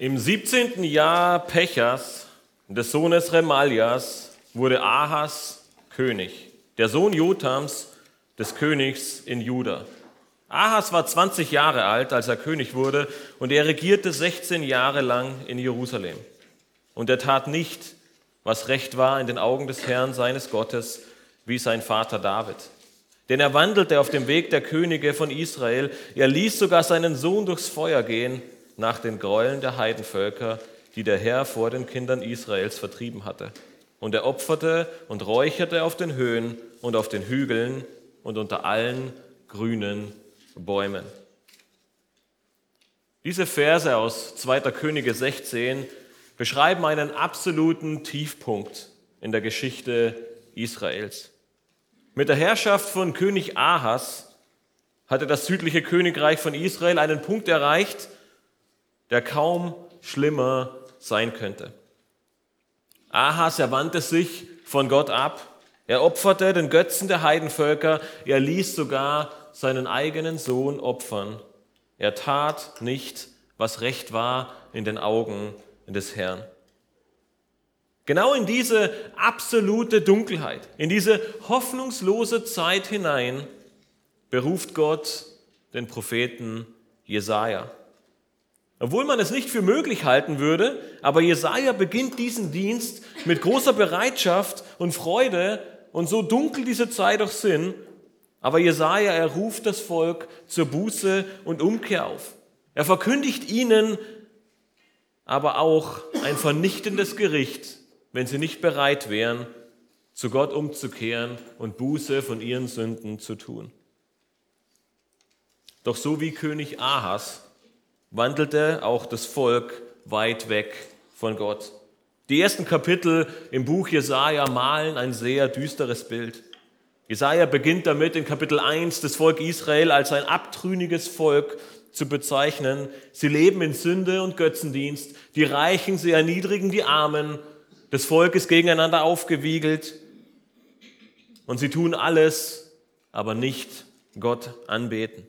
Im 17. Jahr Pechas, des Sohnes Remaljas, wurde Ahas König, der Sohn Jotams, des Königs in Juda. Ahas war 20 Jahre alt, als er König wurde, und er regierte 16 Jahre lang in Jerusalem. Und er tat nicht, was recht war in den Augen des Herrn seines Gottes, wie sein Vater David. Denn er wandelte auf dem Weg der Könige von Israel, er ließ sogar seinen Sohn durchs Feuer gehen, nach den Gräueln der Heidenvölker, die der Herr vor den Kindern Israels vertrieben hatte. Und er opferte und räucherte auf den Höhen und auf den Hügeln und unter allen grünen Bäumen. Diese Verse aus 2. Könige 16 beschreiben einen absoluten Tiefpunkt in der Geschichte Israels. Mit der Herrschaft von König Ahas hatte das südliche Königreich von Israel einen Punkt erreicht, der kaum schlimmer sein könnte. Ahas, er wandte sich von Gott ab. Er opferte den Götzen der Heidenvölker. Er ließ sogar seinen eigenen Sohn opfern. Er tat nicht, was recht war in den Augen des Herrn. Genau in diese absolute Dunkelheit, in diese hoffnungslose Zeit hinein beruft Gott den Propheten Jesaja. Obwohl man es nicht für möglich halten würde, aber Jesaja beginnt diesen Dienst mit großer Bereitschaft und Freude und so dunkel diese Zeit auch sind, aber Jesaja, er ruft das Volk zur Buße und Umkehr auf. Er verkündigt ihnen aber auch ein vernichtendes Gericht, wenn sie nicht bereit wären, zu Gott umzukehren und Buße von ihren Sünden zu tun. Doch so wie König Ahas wandelte auch das Volk weit weg von Gott. Die ersten Kapitel im Buch Jesaja malen ein sehr düsteres Bild. Jesaja beginnt damit in Kapitel 1 das Volk Israel als ein abtrünniges Volk zu bezeichnen. Sie leben in Sünde und Götzendienst. Die Reichen, sie erniedrigen die Armen. Das Volk ist gegeneinander aufgewiegelt. Und sie tun alles, aber nicht Gott anbeten.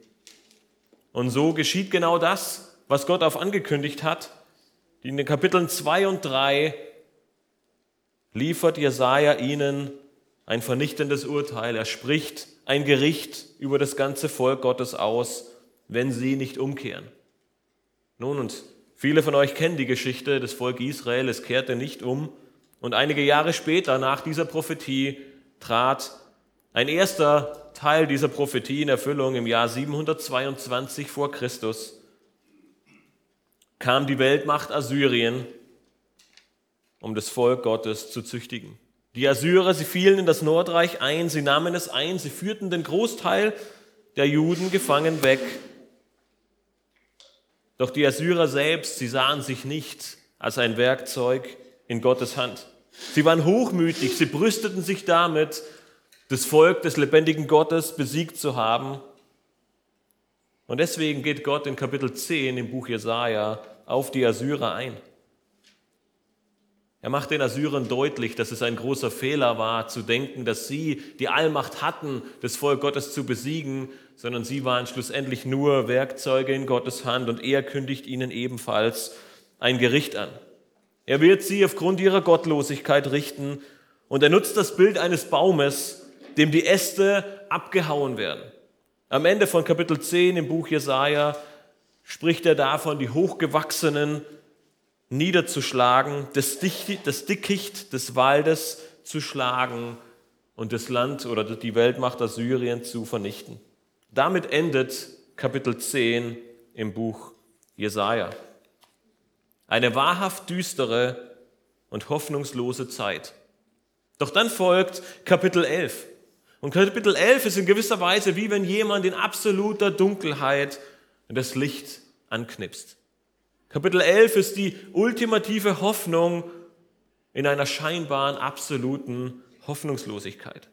Und so geschieht genau das, was Gott auf angekündigt hat. In den Kapiteln 2 und 3 liefert Jesaja ihnen ein vernichtendes Urteil. Er spricht ein Gericht über das ganze Volk Gottes aus, wenn sie nicht umkehren. Nun, und viele von euch kennen die Geschichte des Volk Israel. Es kehrte nicht um. Und einige Jahre später, nach dieser Prophetie, trat ein erster Teil dieser Prophetie in Erfüllung im Jahr 722 vor Christus kam die Weltmacht Assyrien, um das Volk Gottes zu züchtigen. Die Assyrer, sie fielen in das Nordreich ein, sie nahmen es ein, sie führten den Großteil der Juden gefangen weg. Doch die Assyrer selbst, sie sahen sich nicht als ein Werkzeug in Gottes Hand. Sie waren hochmütig, sie brüsteten sich damit, das Volk des lebendigen Gottes besiegt zu haben. Und deswegen geht Gott in Kapitel 10 im Buch Jesaja auf die Assyrer ein. Er macht den Assyrern deutlich, dass es ein großer Fehler war, zu denken, dass sie die Allmacht hatten, das Volk Gottes zu besiegen, sondern sie waren schlussendlich nur Werkzeuge in Gottes Hand und er kündigt ihnen ebenfalls ein Gericht an. Er wird sie aufgrund ihrer Gottlosigkeit richten und er nutzt das Bild eines Baumes, dem die Äste abgehauen werden. Am Ende von Kapitel 10 im Buch Jesaja spricht er davon, die Hochgewachsenen niederzuschlagen, das, Dickicht des Waldes zu schlagen und das Land oder die Weltmacht Assyrien zu vernichten. Damit endet Kapitel 10 im Buch Jesaja. Eine wahrhaft düstere und hoffnungslose Zeit. Doch dann folgt Kapitel 11. Und Kapitel 11 ist in gewisser Weise wie wenn jemand in absoluter Dunkelheit das Licht anknipst. Kapitel 11 ist die ultimative Hoffnung in einer scheinbaren absoluten Hoffnungslosigkeit.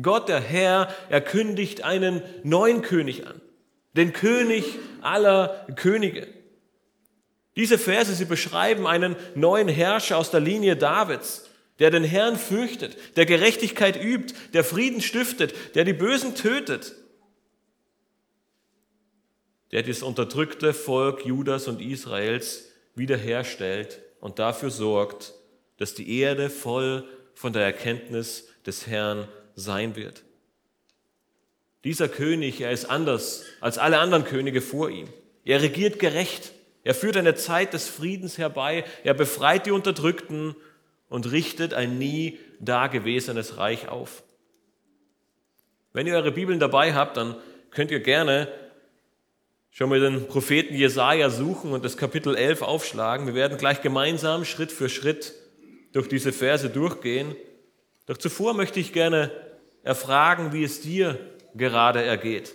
Gott, der Herr, er kündigt einen neuen König an, den König aller Könige. Diese Verse, sie beschreiben einen neuen Herrscher aus der Linie Davids, der den Herrn fürchtet, der Gerechtigkeit übt, der Frieden stiftet, der die Bösen tötet, der das unterdrückte Volk Judas und Israels wiederherstellt und dafür sorgt, dass die Erde voll von der Erkenntnis des Herrn sein wird. Dieser König, er ist anders als alle anderen Könige vor ihm. Er regiert gerecht. Er führt eine Zeit des Friedens herbei. Er befreit die Unterdrückten und richtet ein nie dagewesenes Reich auf. Wenn ihr eure Bibeln dabei habt, dann könnt ihr gerne schon mal den Propheten Jesaja suchen und das Kapitel 11 aufschlagen. Wir werden gleich gemeinsam Schritt für Schritt durch diese Verse durchgehen. Doch zuvor möchte ich gerne erfragen, wie es dir gerade ergeht.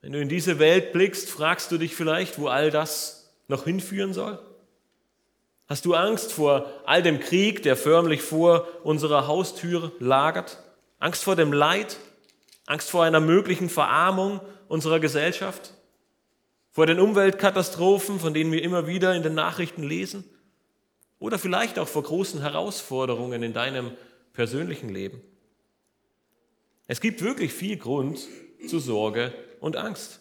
Wenn du in diese Welt blickst, fragst du dich vielleicht, wo all das noch hinführen soll? Hast du Angst vor all dem Krieg, der förmlich vor unserer Haustür lagert? Angst vor dem Leid? Angst vor einer möglichen Verarmung unserer Gesellschaft? Vor den Umweltkatastrophen, von denen wir immer wieder in den Nachrichten lesen? Oder vielleicht auch vor großen Herausforderungen in deinem persönlichen Leben? Es gibt wirklich viel Grund zu Sorge und Angst.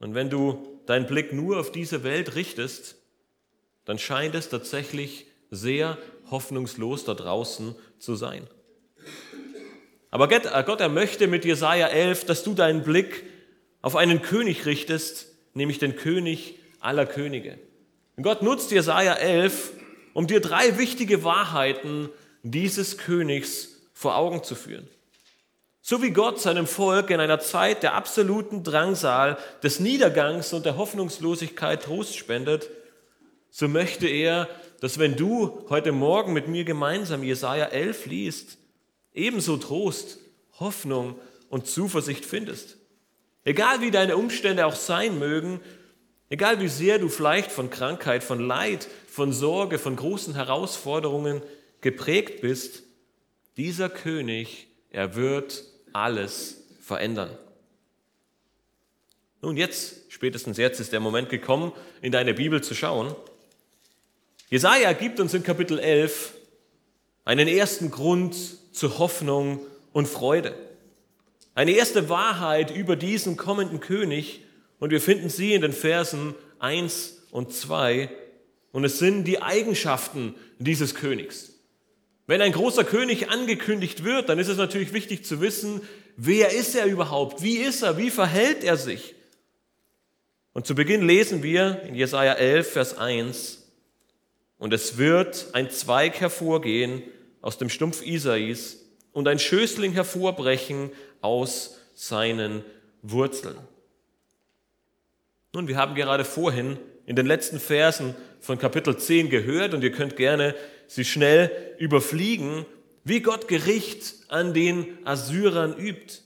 Und wenn du deinen Blick nur auf diese Welt richtest, dann scheint es tatsächlich sehr hoffnungslos da draußen zu sein. Aber Gott, äh, er möchte mit Jesaja 11, dass du deinen Blick auf einen König richtest, nämlich den König aller Könige. Und Gott nutzt Jesaja 11, um dir drei wichtige Wahrheiten dieses Königs vor Augen zu führen. So wie Gott seinem Volk in einer Zeit der absoluten Drangsal, des Niedergangs und der Hoffnungslosigkeit Trost spendet, so möchte er, dass wenn du heute Morgen mit mir gemeinsam Jesaja 11 liest, ebenso Trost, Hoffnung und Zuversicht findest. Egal wie deine Umstände auch sein mögen, egal wie sehr du vielleicht von Krankheit, von Leid, von Sorge, von großen Herausforderungen geprägt bist, dieser König, er wird alles verändern. Nun, jetzt, spätestens jetzt ist der Moment gekommen, in deine Bibel zu schauen. Jesaja gibt uns in Kapitel 11 einen ersten Grund zur Hoffnung und Freude. Eine erste Wahrheit über diesen kommenden König und wir finden sie in den Versen 1 und 2 und es sind die Eigenschaften dieses Königs. Wenn ein großer König angekündigt wird, dann ist es natürlich wichtig zu wissen, wer ist er überhaupt? Wie ist er? Wie verhält er sich? Und zu Beginn lesen wir in Jesaja 11, Vers 1, und es wird ein Zweig hervorgehen aus dem Stumpf Isais und ein Schößling hervorbrechen aus seinen Wurzeln. Nun, wir haben gerade vorhin in den letzten Versen von Kapitel 10 gehört und ihr könnt gerne sie schnell überfliegen, wie Gott Gericht an den Assyrern übt.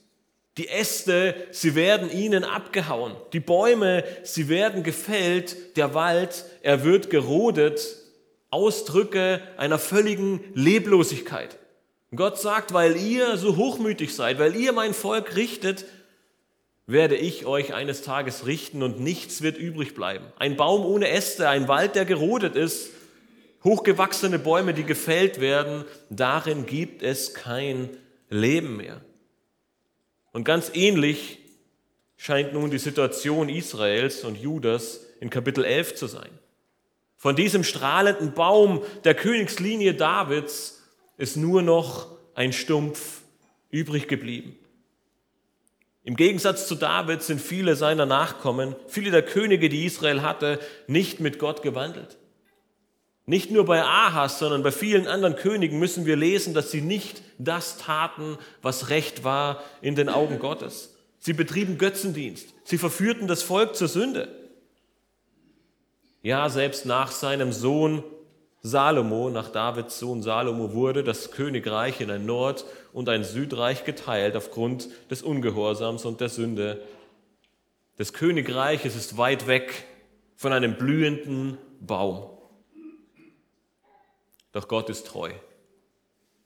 Die Äste, sie werden ihnen abgehauen. Die Bäume, sie werden gefällt. Der Wald, er wird gerodet. Ausdrücke einer völligen Leblosigkeit. Gott sagt, weil ihr so hochmütig seid, weil ihr mein Volk richtet, werde ich euch eines Tages richten und nichts wird übrig bleiben. Ein Baum ohne Äste, ein Wald, der gerodet ist, hochgewachsene Bäume, die gefällt werden, darin gibt es kein Leben mehr. Und ganz ähnlich scheint nun die Situation Israels und Judas in Kapitel 11 zu sein. Von diesem strahlenden Baum der Königslinie Davids ist nur noch ein Stumpf übrig geblieben. Im Gegensatz zu David sind viele seiner Nachkommen, viele der Könige, die Israel hatte, nicht mit Gott gewandelt. Nicht nur bei Ahas, sondern bei vielen anderen Königen müssen wir lesen, dass sie nicht das taten, was recht war in den Augen Gottes. Sie betrieben Götzendienst. Sie verführten das Volk zur Sünde. Ja, selbst nach seinem Sohn Salomo, nach Davids Sohn Salomo, wurde das Königreich in ein Nord- und ein Südreich geteilt aufgrund des Ungehorsams und der Sünde. Das Königreich ist weit weg von einem blühenden Baum doch Gott ist treu.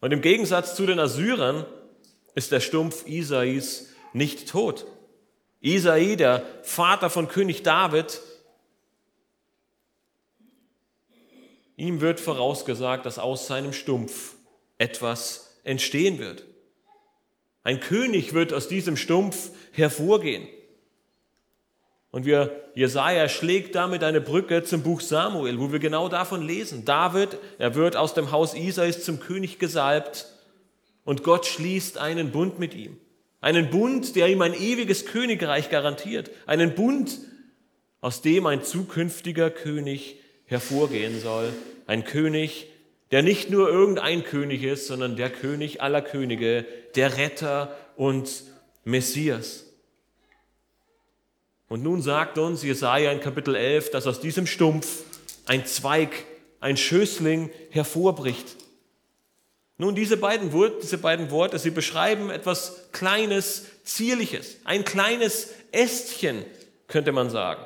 Und im Gegensatz zu den Assyrern ist der Stumpf Isais nicht tot. Isai, der Vater von König David, ihm wird vorausgesagt, dass aus seinem Stumpf etwas entstehen wird. Ein König wird aus diesem Stumpf hervorgehen. Und wir, Jesaja schlägt damit eine Brücke zum Buch Samuel, wo wir genau davon lesen. David, er wird aus dem Haus Isais zum König gesalbt und Gott schließt einen Bund mit ihm. Einen Bund, der ihm ein ewiges Königreich garantiert. Einen Bund, aus dem ein zukünftiger König hervorgehen soll. Ein König, der nicht nur irgendein König ist, sondern der König aller Könige, der Retter und Messias. Und nun sagt uns Jesaja in Kapitel 11, dass aus diesem Stumpf ein Zweig, ein Schößling hervorbricht. Nun, diese beiden, Worte, diese beiden Worte, sie beschreiben etwas Kleines, Zierliches, ein kleines Ästchen, könnte man sagen.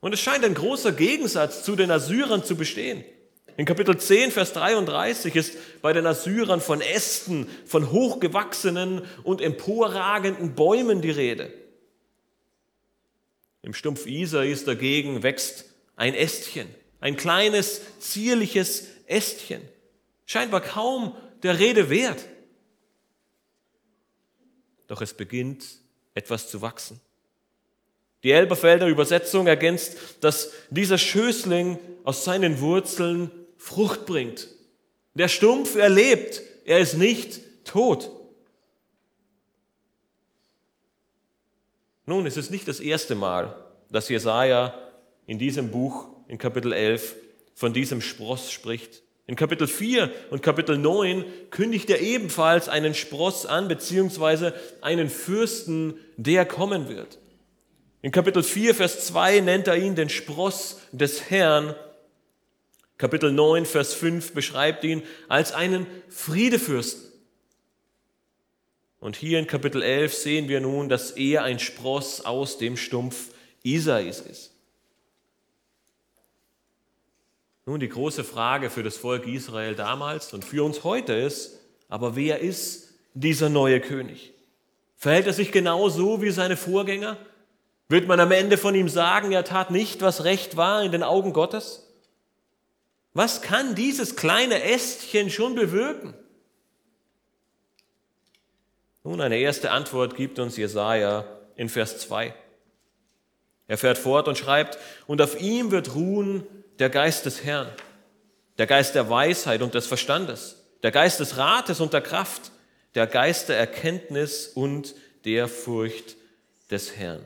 Und es scheint ein großer Gegensatz zu den Assyrern zu bestehen. In Kapitel 10, Vers 33 ist bei den Assyrern von Ästen, von hochgewachsenen und emporragenden Bäumen die Rede. Im Stumpf Isais dagegen wächst ein Ästchen, ein kleines, zierliches Ästchen. Scheinbar kaum der Rede wert. Doch es beginnt etwas zu wachsen. Die Elberfelder Übersetzung ergänzt, dass dieser Schößling aus seinen Wurzeln Frucht bringt. Der Stumpf erlebt, er ist nicht tot. Nun, es ist nicht das erste Mal, dass Jesaja in diesem Buch, in Kapitel 11, von diesem Spross spricht. In Kapitel 4 und Kapitel 9 kündigt er ebenfalls einen Spross an, beziehungsweise einen Fürsten, der kommen wird. In Kapitel 4, Vers 2 nennt er ihn den Spross des Herrn. Kapitel 9, Vers 5 beschreibt ihn als einen Friedefürsten. Und hier in Kapitel 11 sehen wir nun, dass er ein Spross aus dem Stumpf Isais ist. Nun, die große Frage für das Volk Israel damals und für uns heute ist, aber wer ist dieser neue König? Verhält er sich genau so wie seine Vorgänger? Wird man am Ende von ihm sagen, er tat nicht, was recht war in den Augen Gottes? Was kann dieses kleine Ästchen schon bewirken? Nun, eine erste Antwort gibt uns Jesaja in Vers 2. Er fährt fort und schreibt, und auf ihm wird ruhen der Geist des Herrn, der Geist der Weisheit und des Verstandes, der Geist des Rates und der Kraft, der Geist der Erkenntnis und der Furcht des Herrn.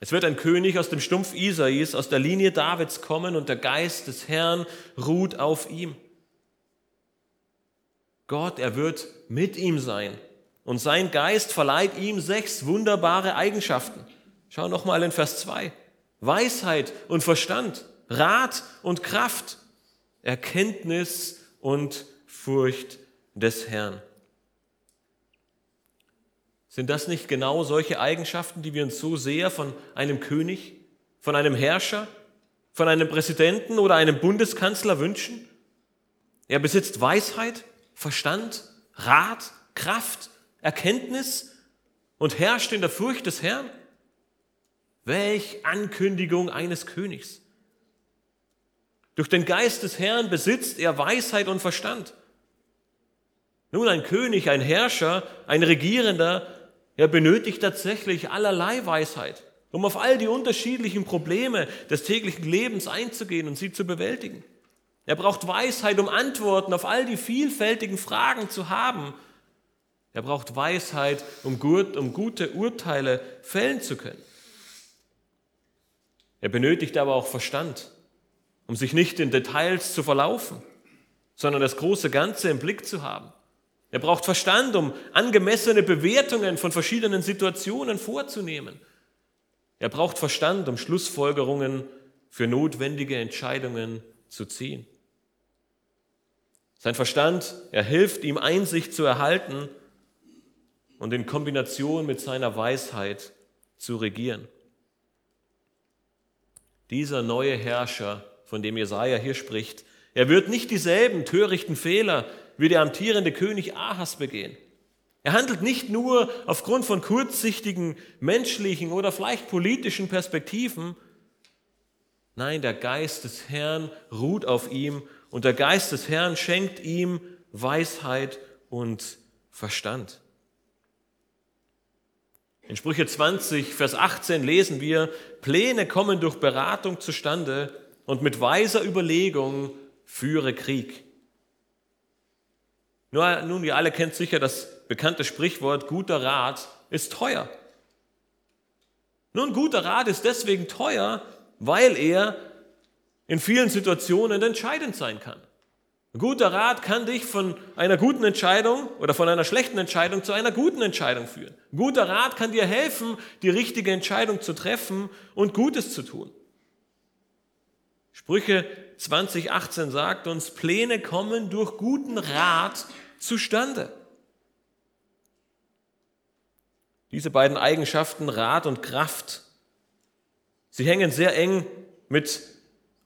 Es wird ein König aus dem Stumpf Isais, aus der Linie Davids kommen und der Geist des Herrn ruht auf ihm. Gott, er wird mit ihm sein und sein Geist verleiht ihm sechs wunderbare Eigenschaften. Schau nochmal in Vers 2. Weisheit und Verstand, Rat und Kraft, Erkenntnis und Furcht des Herrn. Sind das nicht genau solche Eigenschaften, die wir uns so sehr von einem König, von einem Herrscher, von einem Präsidenten oder einem Bundeskanzler wünschen? Er besitzt Weisheit, Verstand, Rat, Kraft, Erkenntnis und herrscht in der Furcht des Herrn. Welch Ankündigung eines Königs. Durch den Geist des Herrn besitzt er Weisheit und Verstand. Nun, ein König, ein Herrscher, ein Regierender, er benötigt tatsächlich allerlei Weisheit, um auf all die unterschiedlichen Probleme des täglichen Lebens einzugehen und sie zu bewältigen. Er braucht Weisheit, um Antworten auf all die vielfältigen Fragen zu haben. Er braucht Weisheit, um, gut, um gute Urteile fällen zu können. Er benötigt aber auch Verstand, um sich nicht in Details zu verlaufen, sondern das große Ganze im Blick zu haben. Er braucht Verstand, um angemessene Bewertungen von verschiedenen Situationen vorzunehmen. Er braucht Verstand, um Schlussfolgerungen für notwendige Entscheidungen zu ziehen. Sein Verstand, er hilft ihm Einsicht zu erhalten und in Kombination mit seiner Weisheit zu regieren. Dieser neue Herrscher, von dem Jesaja hier spricht, er wird nicht dieselben törichten Fehler wie der amtierende König Ahas begehen. Er handelt nicht nur aufgrund von kurzsichtigen menschlichen oder vielleicht politischen Perspektiven. Nein, der Geist des Herrn ruht auf ihm und der Geist des Herrn schenkt ihm Weisheit und Verstand. In Sprüche 20, Vers 18 lesen wir, Pläne kommen durch Beratung zustande und mit weiser Überlegung führe Krieg. Nun, ihr alle kennt sicher das bekannte Sprichwort, guter Rat ist teuer. Nun, guter Rat ist deswegen teuer, weil er in vielen Situationen entscheidend sein kann. Guter Rat kann dich von einer guten Entscheidung oder von einer schlechten Entscheidung zu einer guten Entscheidung führen. Guter Rat kann dir helfen, die richtige Entscheidung zu treffen und Gutes zu tun. Sprüche 2018 sagt uns, Pläne kommen durch guten Rat zustande. Diese beiden Eigenschaften, Rat und Kraft, sie hängen sehr eng mit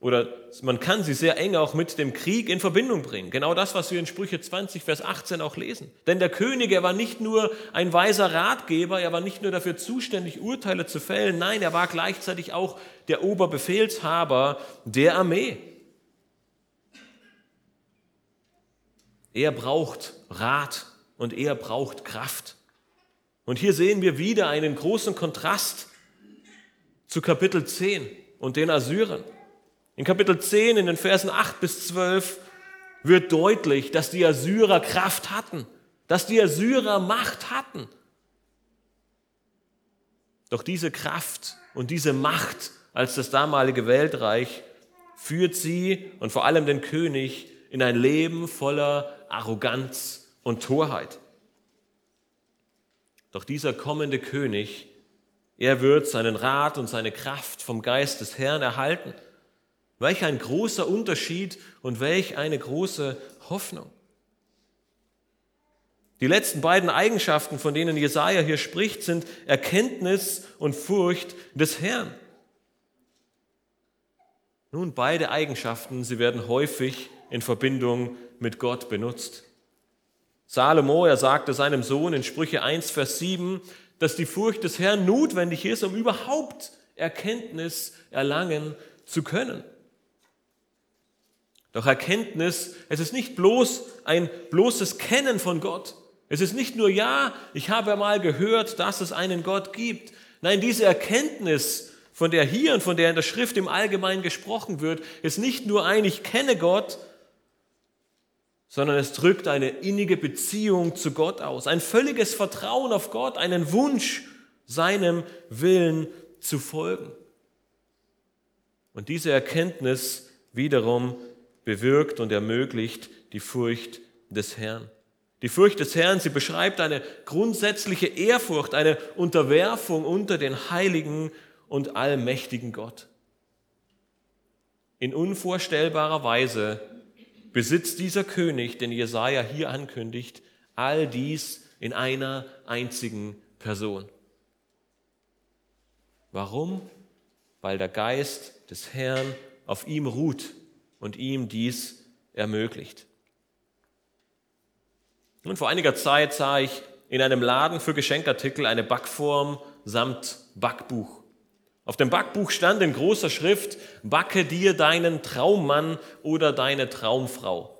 oder man kann sie sehr eng auch mit dem Krieg in Verbindung bringen. Genau das, was wir in Sprüche 20, Vers 18 auch lesen. Denn der König, er war nicht nur ein weiser Ratgeber, er war nicht nur dafür zuständig, Urteile zu fällen, nein, er war gleichzeitig auch der Oberbefehlshaber der Armee. Er braucht Rat und er braucht Kraft. Und hier sehen wir wieder einen großen Kontrast zu Kapitel 10 und den Assyrern. In Kapitel 10, in den Versen 8 bis 12, wird deutlich, dass die Assyrer Kraft hatten, dass die Assyrer Macht hatten. Doch diese Kraft und diese Macht als das damalige Weltreich führt sie und vor allem den König in ein Leben voller Arroganz und Torheit. Doch dieser kommende König, er wird seinen Rat und seine Kraft vom Geist des Herrn erhalten. Welch ein großer Unterschied und welch eine große Hoffnung. Die letzten beiden Eigenschaften, von denen Jesaja hier spricht, sind Erkenntnis und Furcht des Herrn. Nun, beide Eigenschaften, sie werden häufig in Verbindung mit Gott benutzt. Salomo, er sagte seinem Sohn in Sprüche 1, Vers 7, dass die Furcht des Herrn notwendig ist, um überhaupt Erkenntnis erlangen zu können. Doch Erkenntnis, es ist nicht bloß ein bloßes Kennen von Gott. Es ist nicht nur, ja, ich habe mal gehört, dass es einen Gott gibt. Nein, diese Erkenntnis, von der hier und von der in der Schrift im Allgemeinen gesprochen wird, ist nicht nur ein, ich kenne Gott, sondern es drückt eine innige Beziehung zu Gott aus, ein völliges Vertrauen auf Gott, einen Wunsch, seinem Willen zu folgen. Und diese Erkenntnis wiederum bewirkt und ermöglicht die Furcht des Herrn. Die Furcht des Herrn, sie beschreibt eine grundsätzliche Ehrfurcht, eine Unterwerfung unter den heiligen und allmächtigen Gott. In unvorstellbarer Weise besitzt dieser König, den Jesaja hier ankündigt, all dies in einer einzigen Person. Warum? Weil der Geist des Herrn auf ihm ruht und ihm dies ermöglicht. Nun, vor einiger Zeit sah ich in einem Laden für Geschenkartikel eine Backform samt Backbuch. Auf dem Backbuch stand in großer Schrift, backe dir deinen Traummann oder deine Traumfrau.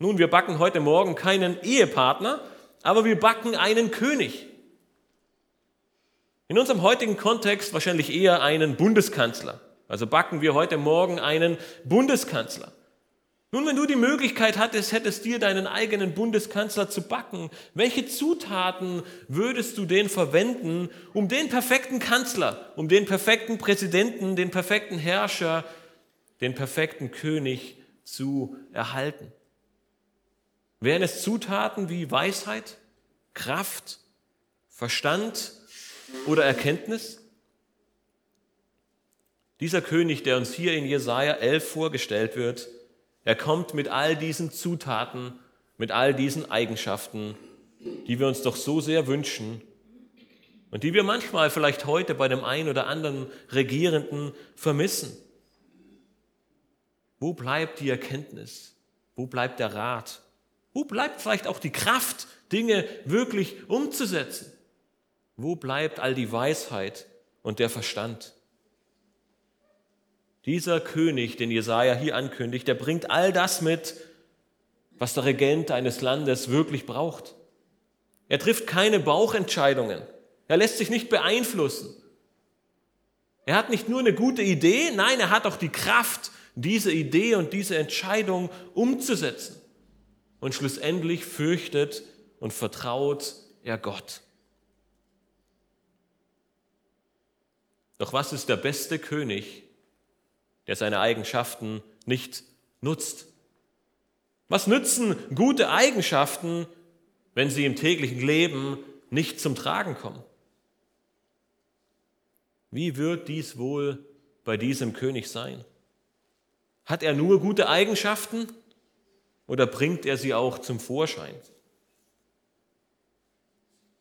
Nun, wir backen heute Morgen keinen Ehepartner, aber wir backen einen König. In unserem heutigen Kontext wahrscheinlich eher einen Bundeskanzler. Also backen wir heute Morgen einen Bundeskanzler. Nun, wenn du die Möglichkeit hattest, hättest dir deinen eigenen Bundeskanzler zu backen, welche Zutaten würdest du denn verwenden, um den perfekten Kanzler, um den perfekten Präsidenten, den perfekten Herrscher, den perfekten König zu erhalten? Wären es Zutaten wie Weisheit, Kraft, Verstand oder Erkenntnis? Dieser König, der uns hier in Jesaja 11 vorgestellt wird, er kommt mit all diesen Zutaten, mit all diesen Eigenschaften, die wir uns doch so sehr wünschen und die wir manchmal vielleicht heute bei dem einen oder anderen Regierenden vermissen. Wo bleibt die Erkenntnis? Wo bleibt der Rat? Wo bleibt vielleicht auch die Kraft, Dinge wirklich umzusetzen? Wo bleibt all die Weisheit und der Verstand? Dieser König, den Jesaja hier ankündigt, der bringt all das mit, was der Regent eines Landes wirklich braucht. Er trifft keine Bauchentscheidungen. Er lässt sich nicht beeinflussen. Er hat nicht nur eine gute Idee, nein, er hat auch die Kraft, diese Idee und diese Entscheidung umzusetzen. Und schlussendlich fürchtet und vertraut er Gott. Doch was ist der beste König, der seine Eigenschaften nicht nutzt? Was nützen gute Eigenschaften, wenn sie im täglichen Leben nicht zum Tragen kommen? Wie wird dies wohl bei diesem König sein? Hat er nur gute Eigenschaften oder bringt er sie auch zum Vorschein?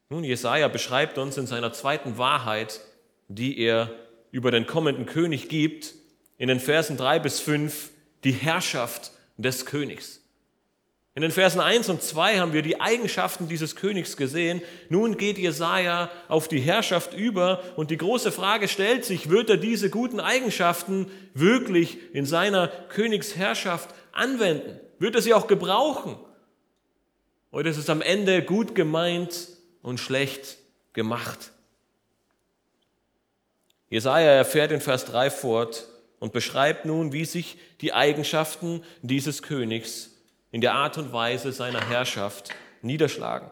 Nun, Jesaja beschreibt uns in seiner zweiten Wahrheit, die er über den kommenden König gibt, in den Versen drei bis fünf die Herrschaft des Königs. In den Versen 1 und 2 haben wir die Eigenschaften dieses Königs gesehen. Nun geht Jesaja auf die Herrschaft über und die große Frage stellt sich, wird er diese guten Eigenschaften wirklich in seiner Königsherrschaft anwenden? Wird er sie auch gebrauchen? Oder ist es am Ende gut gemeint und schlecht gemacht? Jesaja erfährt in Vers 3 fort und beschreibt nun, wie sich die Eigenschaften dieses Königs in der Art und Weise seiner Herrschaft niederschlagen.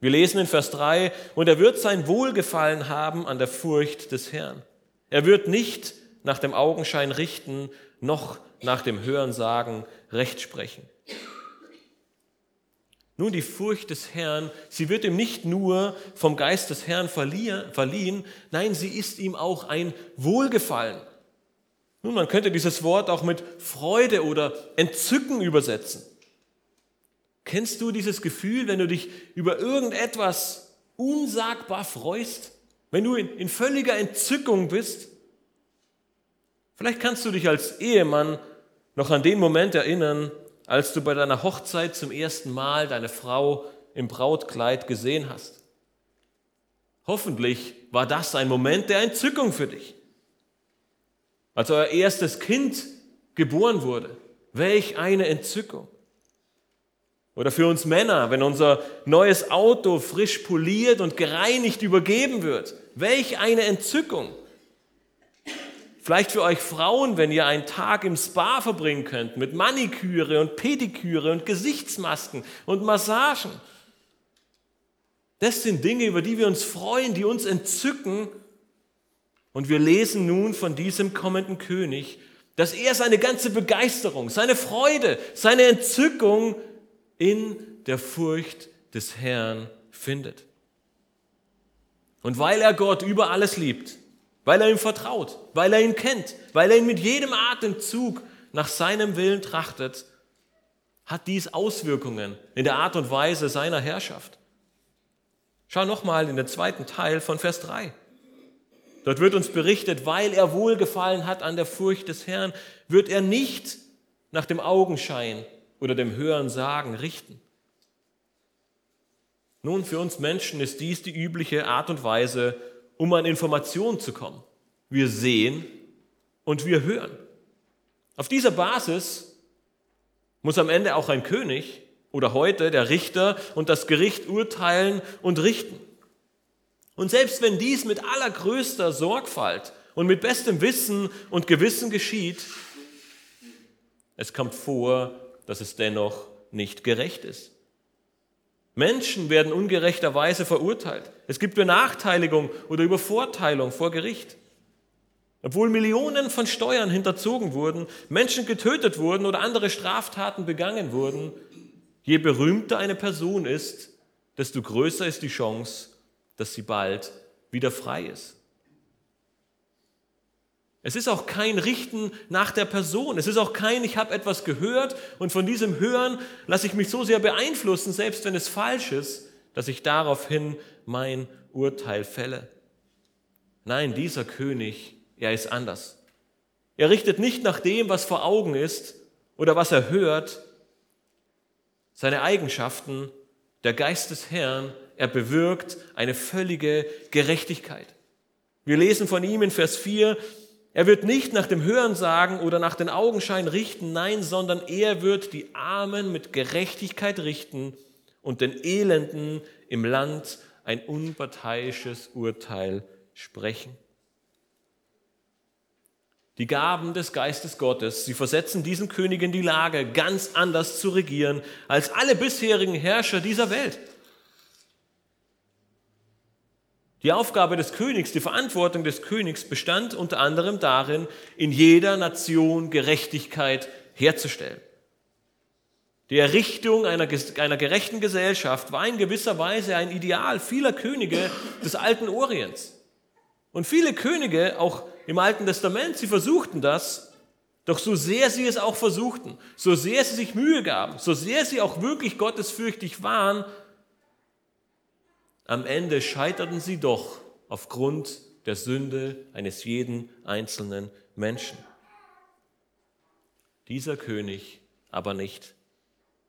Wir lesen in Vers 3, und er wird sein Wohlgefallen haben an der Furcht des Herrn. Er wird nicht nach dem Augenschein richten, noch nach dem Hörensagen Recht sprechen. Nun, die Furcht des Herrn, sie wird ihm nicht nur vom Geist des Herrn verliehen, nein, sie ist ihm auch ein Wohlgefallen. Nun, man könnte dieses Wort auch mit Freude oder Entzücken übersetzen. Kennst du dieses Gefühl, wenn du dich über irgendetwas unsagbar freust? Wenn du in, in völliger Entzückung bist? Vielleicht kannst du dich als Ehemann noch an den Moment erinnern, als du bei deiner Hochzeit zum ersten Mal deine Frau im Brautkleid gesehen hast. Hoffentlich war das ein Moment der Entzückung für dich als euer erstes Kind geboren wurde. Welch eine Entzückung. Oder für uns Männer, wenn unser neues Auto frisch poliert und gereinigt übergeben wird. Welch eine Entzückung. Vielleicht für euch Frauen, wenn ihr einen Tag im Spa verbringen könnt mit Maniküre und Pediküre und Gesichtsmasken und Massagen. Das sind Dinge, über die wir uns freuen, die uns entzücken und wir lesen nun von diesem kommenden König, dass er seine ganze Begeisterung, seine Freude, seine Entzückung in der Furcht des Herrn findet. Und weil er Gott über alles liebt, weil er ihm vertraut, weil er ihn kennt, weil er ihn mit jedem Atemzug nach seinem Willen trachtet, hat dies Auswirkungen in der Art und Weise seiner Herrschaft. Schau nochmal in den zweiten Teil von Vers 3. Dort wird uns berichtet, weil er wohlgefallen hat an der Furcht des Herrn, wird er nicht nach dem Augenschein oder dem Hören sagen richten. Nun, für uns Menschen ist dies die übliche Art und Weise, um an Informationen zu kommen. Wir sehen und wir hören. Auf dieser Basis muss am Ende auch ein König oder heute der Richter und das Gericht urteilen und richten. Und selbst wenn dies mit allergrößter Sorgfalt und mit bestem Wissen und Gewissen geschieht, es kommt vor, dass es dennoch nicht gerecht ist. Menschen werden ungerechterweise verurteilt. Es gibt Benachteiligung oder Übervorteilung vor Gericht. Obwohl Millionen von Steuern hinterzogen wurden, Menschen getötet wurden oder andere Straftaten begangen wurden, je berühmter eine Person ist, desto größer ist die Chance, dass sie bald wieder frei ist. Es ist auch kein Richten nach der Person. Es ist auch kein, ich habe etwas gehört und von diesem Hören lasse ich mich so sehr beeinflussen, selbst wenn es falsch ist, dass ich daraufhin mein Urteil fälle. Nein, dieser König, er ist anders. Er richtet nicht nach dem, was vor Augen ist oder was er hört. Seine Eigenschaften, der Geist des Herrn, er bewirkt eine völlige Gerechtigkeit. Wir lesen von ihm in Vers 4, er wird nicht nach dem Hörensagen oder nach den Augenschein richten, nein, sondern er wird die Armen mit Gerechtigkeit richten und den Elenden im Land ein unparteiisches Urteil sprechen. Die Gaben des Geistes Gottes, sie versetzen diesen König in die Lage, ganz anders zu regieren als alle bisherigen Herrscher dieser Welt. Die Aufgabe des Königs, die Verantwortung des Königs bestand unter anderem darin, in jeder Nation Gerechtigkeit herzustellen. Die Errichtung einer, einer gerechten Gesellschaft war in gewisser Weise ein Ideal vieler Könige des alten Orients. Und viele Könige, auch im Alten Testament, sie versuchten das, doch so sehr sie es auch versuchten, so sehr sie sich Mühe gaben, so sehr sie auch wirklich gottesfürchtig waren, am Ende scheiterten sie doch aufgrund der Sünde eines jeden einzelnen Menschen. Dieser König aber nicht.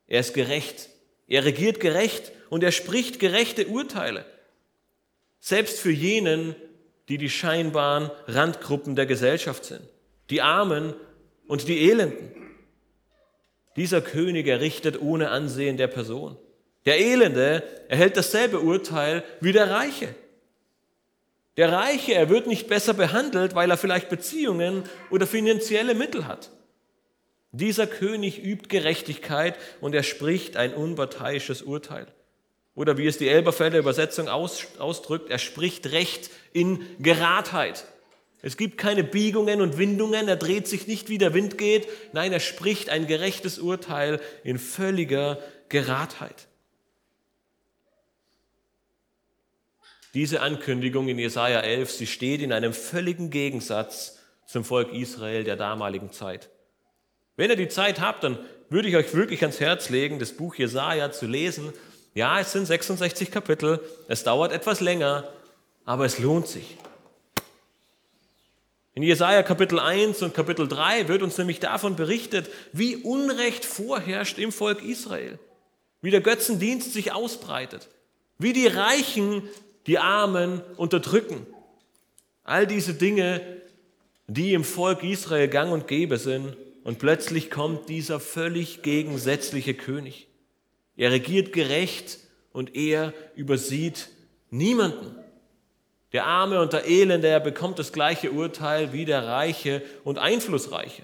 Er ist gerecht, er regiert gerecht und er spricht gerechte Urteile. Selbst für jenen, die die scheinbaren Randgruppen der Gesellschaft sind, die Armen und die Elenden. Dieser König errichtet ohne Ansehen der Person. Der Elende erhält dasselbe Urteil wie der Reiche. Der Reiche, er wird nicht besser behandelt, weil er vielleicht Beziehungen oder finanzielle Mittel hat. Dieser König übt Gerechtigkeit und er spricht ein unparteiisches Urteil. Oder wie es die Elberfelder Übersetzung ausdrückt, er spricht Recht in Geradheit. Es gibt keine Biegungen und Windungen, er dreht sich nicht, wie der Wind geht. Nein, er spricht ein gerechtes Urteil in völliger Geradheit. Diese Ankündigung in Jesaja 11, sie steht in einem völligen Gegensatz zum Volk Israel der damaligen Zeit. Wenn ihr die Zeit habt, dann würde ich euch wirklich ans Herz legen, das Buch Jesaja zu lesen. Ja, es sind 66 Kapitel, es dauert etwas länger, aber es lohnt sich. In Jesaja Kapitel 1 und Kapitel 3 wird uns nämlich davon berichtet, wie Unrecht vorherrscht im Volk Israel, wie der Götzendienst sich ausbreitet, wie die Reichen die Armen unterdrücken. All diese Dinge, die im Volk Israel gang und gäbe sind. Und plötzlich kommt dieser völlig gegensätzliche König. Er regiert gerecht und er übersieht niemanden. Der Arme und der Elende, er bekommt das gleiche Urteil wie der Reiche und Einflussreiche.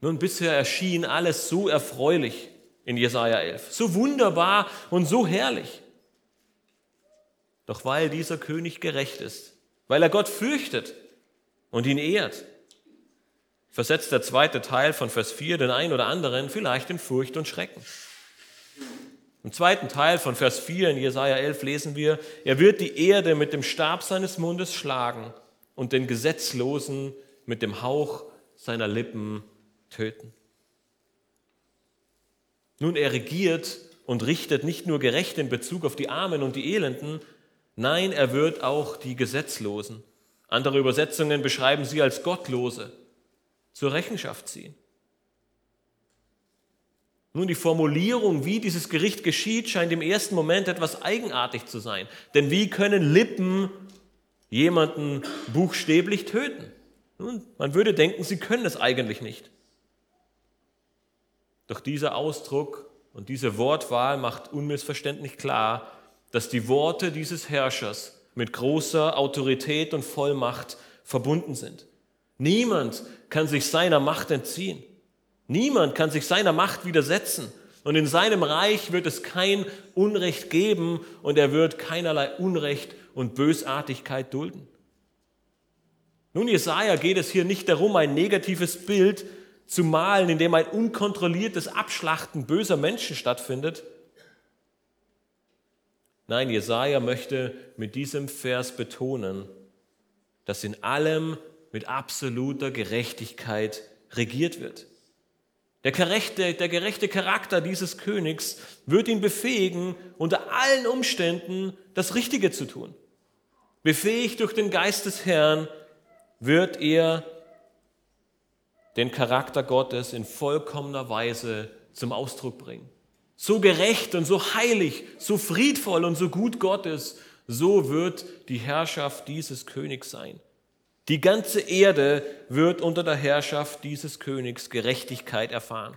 Nun, bisher erschien alles so erfreulich in Jesaja 11, so wunderbar und so herrlich. Doch weil dieser König gerecht ist, weil er Gott fürchtet und ihn ehrt, versetzt der zweite Teil von Vers 4 den einen oder anderen vielleicht in Furcht und Schrecken. Im zweiten Teil von Vers 4 in Jesaja 11 lesen wir, er wird die Erde mit dem Stab seines Mundes schlagen und den Gesetzlosen mit dem Hauch seiner Lippen töten. Nun, er regiert und richtet nicht nur gerecht in Bezug auf die Armen und die Elenden, Nein, er wird auch die Gesetzlosen, andere Übersetzungen beschreiben sie als Gottlose, zur Rechenschaft ziehen. Nun, die Formulierung, wie dieses Gericht geschieht, scheint im ersten Moment etwas eigenartig zu sein. Denn wie können Lippen jemanden buchstäblich töten? Nun, man würde denken, sie können es eigentlich nicht. Doch dieser Ausdruck und diese Wortwahl macht unmissverständlich klar, dass die Worte dieses Herrschers mit großer Autorität und Vollmacht verbunden sind. Niemand kann sich seiner Macht entziehen. Niemand kann sich seiner Macht widersetzen. Und in seinem Reich wird es kein Unrecht geben und er wird keinerlei Unrecht und Bösartigkeit dulden. Nun, Jesaja geht es hier nicht darum, ein negatives Bild zu malen, in dem ein unkontrolliertes Abschlachten böser Menschen stattfindet, Nein, Jesaja möchte mit diesem Vers betonen, dass in allem mit absoluter Gerechtigkeit regiert wird. Der gerechte, der gerechte Charakter dieses Königs wird ihn befähigen, unter allen Umständen das Richtige zu tun. Befähigt durch den Geist des Herrn wird er den Charakter Gottes in vollkommener Weise zum Ausdruck bringen so gerecht und so heilig, so friedvoll und so gut Gott ist, so wird die Herrschaft dieses Königs sein. Die ganze Erde wird unter der Herrschaft dieses Königs Gerechtigkeit erfahren.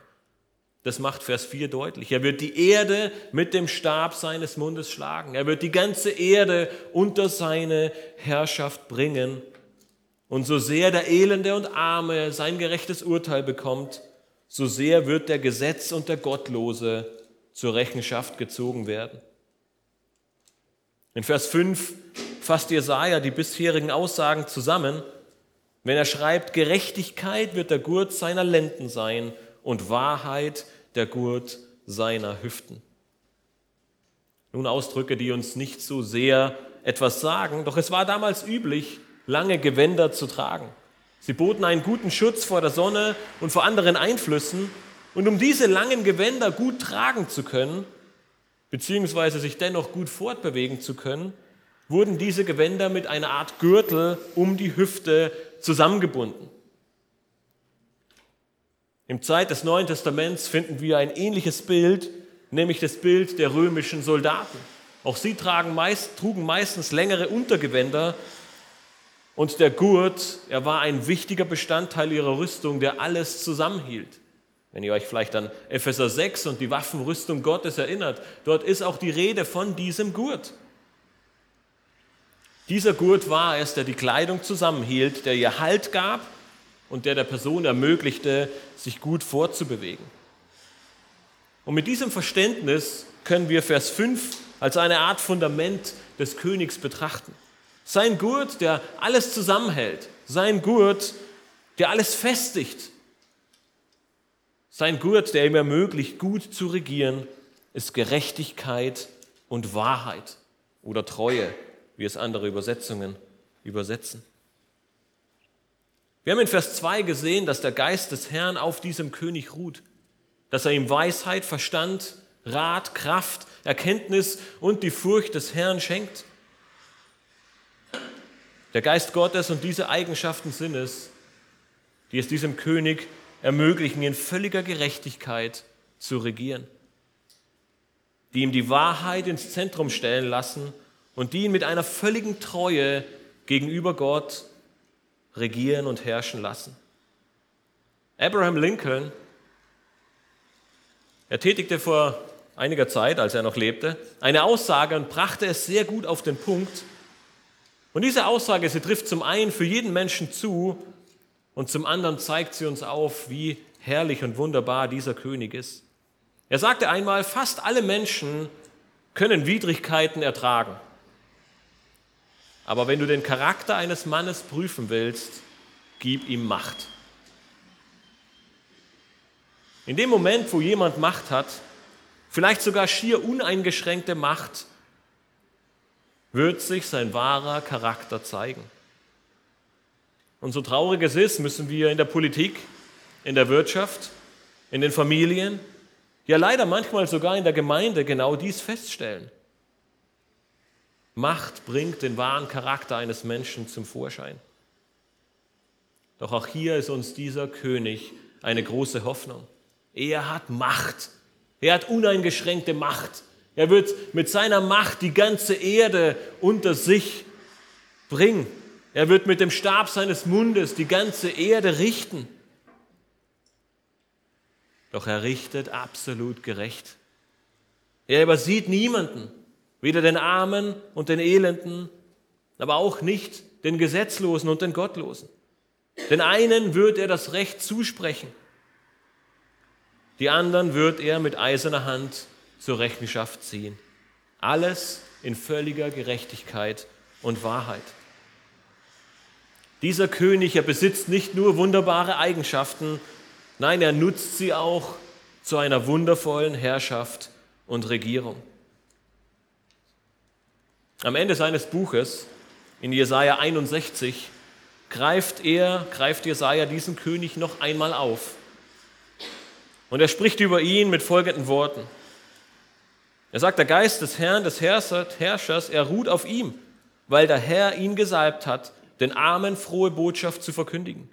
Das macht Vers 4 deutlich. Er wird die Erde mit dem Stab seines Mundes schlagen. Er wird die ganze Erde unter seine Herrschaft bringen. Und so sehr der Elende und Arme sein gerechtes Urteil bekommt, so sehr wird der Gesetz und der Gottlose zur Rechenschaft gezogen werden. In Vers 5 fasst Jesaja die bisherigen Aussagen zusammen, wenn er schreibt, Gerechtigkeit wird der Gurt seiner Lenden sein und Wahrheit der Gurt seiner Hüften. Nun Ausdrücke, die uns nicht so sehr etwas sagen, doch es war damals üblich, lange Gewänder zu tragen. Sie boten einen guten Schutz vor der Sonne und vor anderen Einflüssen. Und um diese langen Gewänder gut tragen zu können, beziehungsweise sich dennoch gut fortbewegen zu können, wurden diese Gewänder mit einer Art Gürtel um die Hüfte zusammengebunden. Im Zeit des Neuen Testaments finden wir ein ähnliches Bild, nämlich das Bild der römischen Soldaten. Auch sie meist, trugen meistens längere Untergewänder und der Gurt, er war ein wichtiger Bestandteil ihrer Rüstung, der alles zusammenhielt. Wenn ihr euch vielleicht an Epheser 6 und die Waffenrüstung Gottes erinnert, dort ist auch die Rede von diesem Gurt. Dieser Gurt war es, der die Kleidung zusammenhielt, der ihr Halt gab und der der Person ermöglichte, sich gut fortzubewegen. Und mit diesem Verständnis können wir Vers 5 als eine Art Fundament des Königs betrachten. Sein Gurt, der alles zusammenhält. Sein Gurt, der alles festigt. Sein Gurt, der ihm ermöglicht, gut zu regieren, ist Gerechtigkeit und Wahrheit oder Treue, wie es andere Übersetzungen übersetzen. Wir haben in Vers 2 gesehen, dass der Geist des Herrn auf diesem König ruht, dass er ihm Weisheit, Verstand, Rat, Kraft, Erkenntnis und die Furcht des Herrn schenkt. Der Geist Gottes und diese Eigenschaften sind es, die es diesem König ermöglichen, in völliger Gerechtigkeit zu regieren, die ihm die Wahrheit ins Zentrum stellen lassen und die ihn mit einer völligen Treue gegenüber Gott regieren und herrschen lassen. Abraham Lincoln, er tätigte vor einiger Zeit, als er noch lebte, eine Aussage und brachte es sehr gut auf den Punkt. Und diese Aussage, sie trifft zum einen für jeden Menschen zu und zum anderen zeigt sie uns auf, wie herrlich und wunderbar dieser König ist. Er sagte einmal, fast alle Menschen können Widrigkeiten ertragen. Aber wenn du den Charakter eines Mannes prüfen willst, gib ihm Macht. In dem Moment, wo jemand Macht hat, vielleicht sogar schier uneingeschränkte Macht, wird sich sein wahrer Charakter zeigen. Und so traurig es ist, müssen wir in der Politik, in der Wirtschaft, in den Familien, ja leider manchmal sogar in der Gemeinde genau dies feststellen. Macht bringt den wahren Charakter eines Menschen zum Vorschein. Doch auch hier ist uns dieser König eine große Hoffnung. Er hat Macht. Er hat uneingeschränkte Macht. Er wird mit seiner Macht die ganze Erde unter sich bringen. Er wird mit dem Stab seines Mundes die ganze Erde richten. Doch er richtet absolut gerecht. Er übersieht niemanden weder den Armen und den Elenden, aber auch nicht den Gesetzlosen und den Gottlosen. Den einen wird er das Recht zusprechen, die anderen wird er mit eiserner Hand zur Rechenschaft ziehen. Alles in völliger Gerechtigkeit und Wahrheit. Dieser König, er besitzt nicht nur wunderbare Eigenschaften, nein, er nutzt sie auch zu einer wundervollen Herrschaft und Regierung. Am Ende seines Buches, in Jesaja 61, greift er, greift Jesaja diesen König noch einmal auf. Und er spricht über ihn mit folgenden Worten. Er sagt, der Geist des Herrn, des Herrschers, er ruht auf ihm, weil der Herr ihn gesalbt hat, den Armen frohe Botschaft zu verkündigen.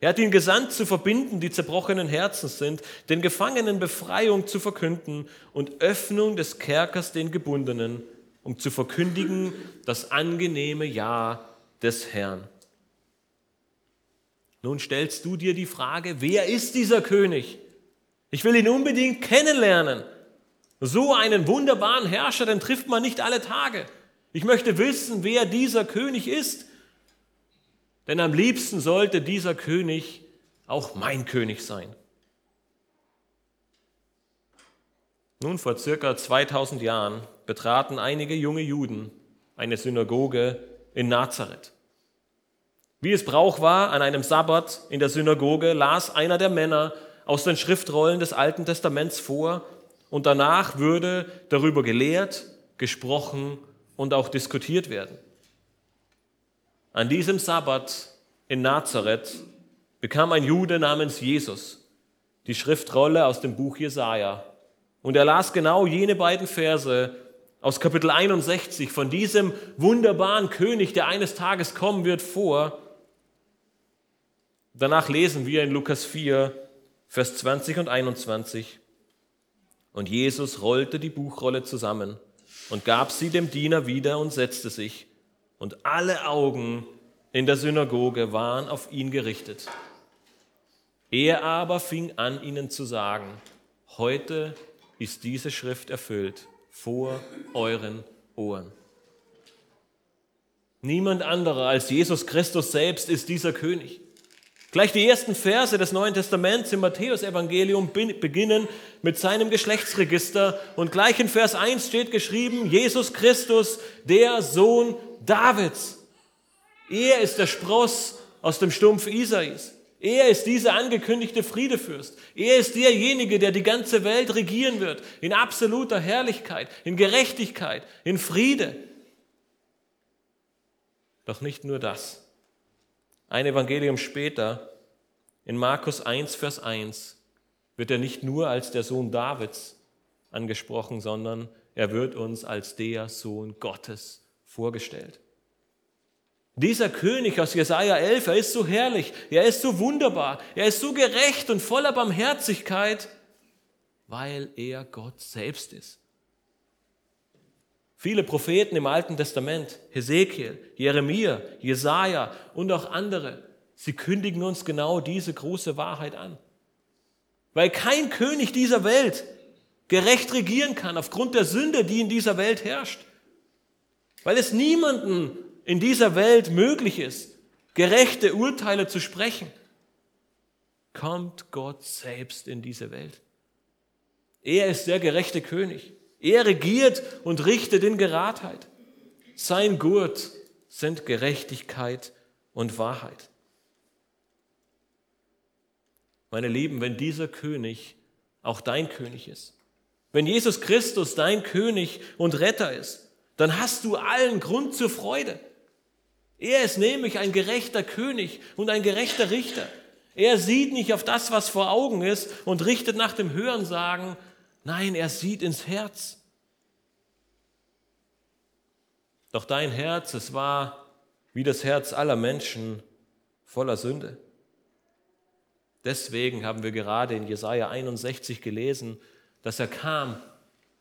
Er hat ihn gesandt, zu verbinden, die zerbrochenen Herzens sind, den Gefangenen Befreiung zu verkünden und Öffnung des Kerkers den Gebundenen um zu verkündigen das angenehme Ja des Herrn. Nun stellst du dir die Frage, wer ist dieser König? Ich will ihn unbedingt kennenlernen. So einen wunderbaren Herrscher, den trifft man nicht alle Tage. Ich möchte wissen, wer dieser König ist. Denn am liebsten sollte dieser König auch mein König sein. Nun, vor circa 2000 Jahren betraten einige junge Juden eine Synagoge in Nazareth. Wie es Brauch war, an einem Sabbat in der Synagoge las einer der Männer aus den Schriftrollen des Alten Testaments vor und danach würde darüber gelehrt, gesprochen und auch diskutiert werden. An diesem Sabbat in Nazareth bekam ein Jude namens Jesus die Schriftrolle aus dem Buch Jesaja und er las genau jene beiden Verse aus Kapitel 61 von diesem wunderbaren König, der eines Tages kommen wird, vor. Danach lesen wir in Lukas 4, Vers 20 und 21. Und Jesus rollte die Buchrolle zusammen und gab sie dem Diener wieder und setzte sich. Und alle Augen in der Synagoge waren auf ihn gerichtet. Er aber fing an, ihnen zu sagen, heute ist diese Schrift erfüllt vor euren Ohren. Niemand anderer als Jesus Christus selbst ist dieser König. Gleich die ersten Verse des Neuen Testaments im Matthäusevangelium beginnen mit seinem Geschlechtsregister und gleich in Vers 1 steht geschrieben, Jesus Christus, der Sohn Davids. Er ist der Spross aus dem Stumpf Isais. Er ist dieser angekündigte Friedefürst. Er ist derjenige, der die ganze Welt regieren wird, in absoluter Herrlichkeit, in Gerechtigkeit, in Friede. Doch nicht nur das. Ein Evangelium später, in Markus 1, Vers 1, wird er nicht nur als der Sohn Davids angesprochen, sondern er wird uns als der Sohn Gottes vorgestellt. Dieser König aus Jesaja 11, er ist so herrlich, er ist so wunderbar, er ist so gerecht und voller Barmherzigkeit, weil er Gott selbst ist. Viele Propheten im Alten Testament, Hesekiel, Jeremia, Jesaja und auch andere, sie kündigen uns genau diese große Wahrheit an. Weil kein König dieser Welt gerecht regieren kann aufgrund der Sünde, die in dieser Welt herrscht. Weil es niemanden in dieser Welt möglich ist, gerechte Urteile zu sprechen, kommt Gott selbst in diese Welt. Er ist der gerechte König. Er regiert und richtet in Geradheit. Sein Gurt sind Gerechtigkeit und Wahrheit. Meine Lieben, wenn dieser König auch dein König ist, wenn Jesus Christus dein König und Retter ist, dann hast du allen Grund zur Freude. Er ist nämlich ein gerechter König und ein gerechter Richter. Er sieht nicht auf das, was vor Augen ist und richtet nach dem Hörensagen. Nein, er sieht ins Herz. Doch dein Herz, es war wie das Herz aller Menschen voller Sünde. Deswegen haben wir gerade in Jesaja 61 gelesen, dass er kam,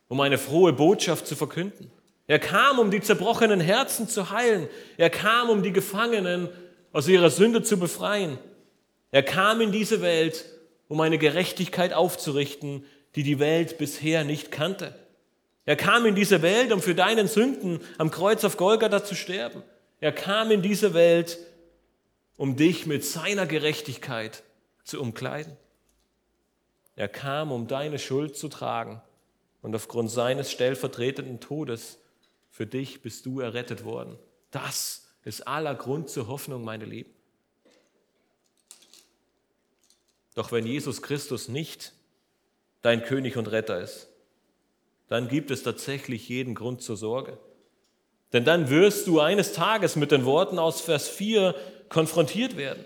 um eine frohe Botschaft zu verkünden. Er kam, um die zerbrochenen Herzen zu heilen. Er kam, um die Gefangenen aus ihrer Sünde zu befreien. Er kam in diese Welt, um eine Gerechtigkeit aufzurichten, die die Welt bisher nicht kannte. Er kam in diese Welt, um für deinen Sünden am Kreuz auf Golgatha zu sterben. Er kam in diese Welt, um dich mit seiner Gerechtigkeit zu umkleiden. Er kam, um deine Schuld zu tragen und aufgrund seines stellvertretenden Todes für dich bist du errettet worden. Das ist aller Grund zur Hoffnung, meine Lieben. Doch wenn Jesus Christus nicht dein König und Retter ist, dann gibt es tatsächlich jeden Grund zur Sorge. Denn dann wirst du eines Tages mit den Worten aus Vers 4 konfrontiert werden.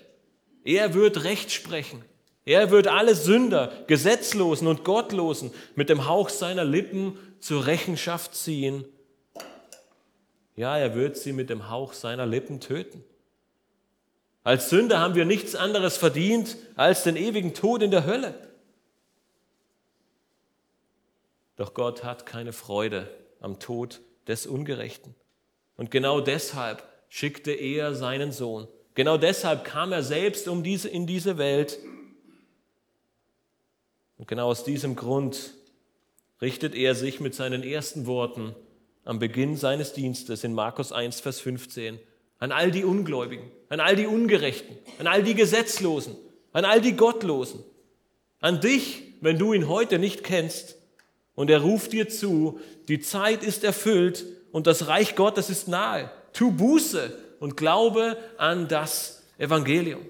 Er wird Recht sprechen. Er wird alle Sünder, Gesetzlosen und Gottlosen mit dem Hauch seiner Lippen zur Rechenschaft ziehen ja, er wird sie mit dem Hauch seiner Lippen töten. Als Sünder haben wir nichts anderes verdient als den ewigen Tod in der Hölle. Doch Gott hat keine Freude am Tod des Ungerechten. Und genau deshalb schickte er seinen Sohn. Genau deshalb kam er selbst um diese, in diese Welt, Und genau aus diesem Grund richtet er sich mit seinen ersten Worten am Beginn seines Dienstes in Markus 1, Vers 15 an all die Ungläubigen, an all die Ungerechten, an all die Gesetzlosen, an all die Gottlosen, an dich, wenn du ihn heute nicht kennst. Und er ruft dir zu, die Zeit ist erfüllt und das Reich Gottes ist nahe. Tu Buße und glaube an das Evangelium.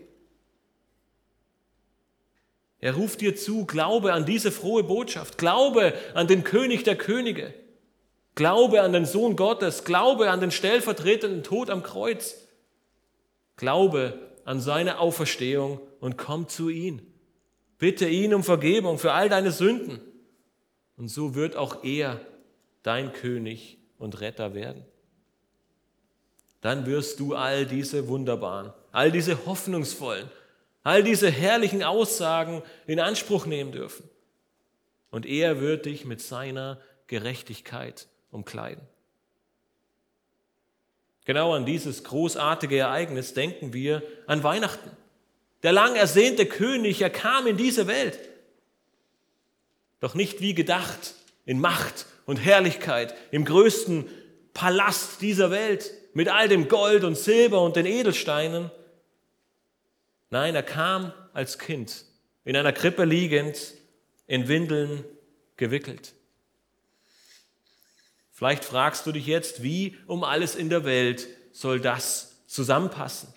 Er ruft dir zu, glaube an diese frohe Botschaft, glaube an den König der Könige, glaube an den Sohn Gottes, glaube an den stellvertretenden Tod am Kreuz, glaube an seine Auferstehung und komm zu ihm. Bitte ihn um Vergebung für all deine Sünden. Und so wird auch er dein König und Retter werden. Dann wirst du all diese wunderbaren, all diese hoffnungsvollen, all diese herrlichen Aussagen in Anspruch nehmen dürfen. Und er wird dich mit seiner Gerechtigkeit umkleiden. Genau an dieses großartige Ereignis denken wir an Weihnachten. Der lang ersehnte König, er kam in diese Welt. Doch nicht wie gedacht, in Macht und Herrlichkeit, im größten Palast dieser Welt, mit all dem Gold und Silber und den Edelsteinen, Nein, er kam als Kind, in einer Krippe liegend, in Windeln gewickelt. Vielleicht fragst du dich jetzt, wie um alles in der Welt soll das zusammenpassen?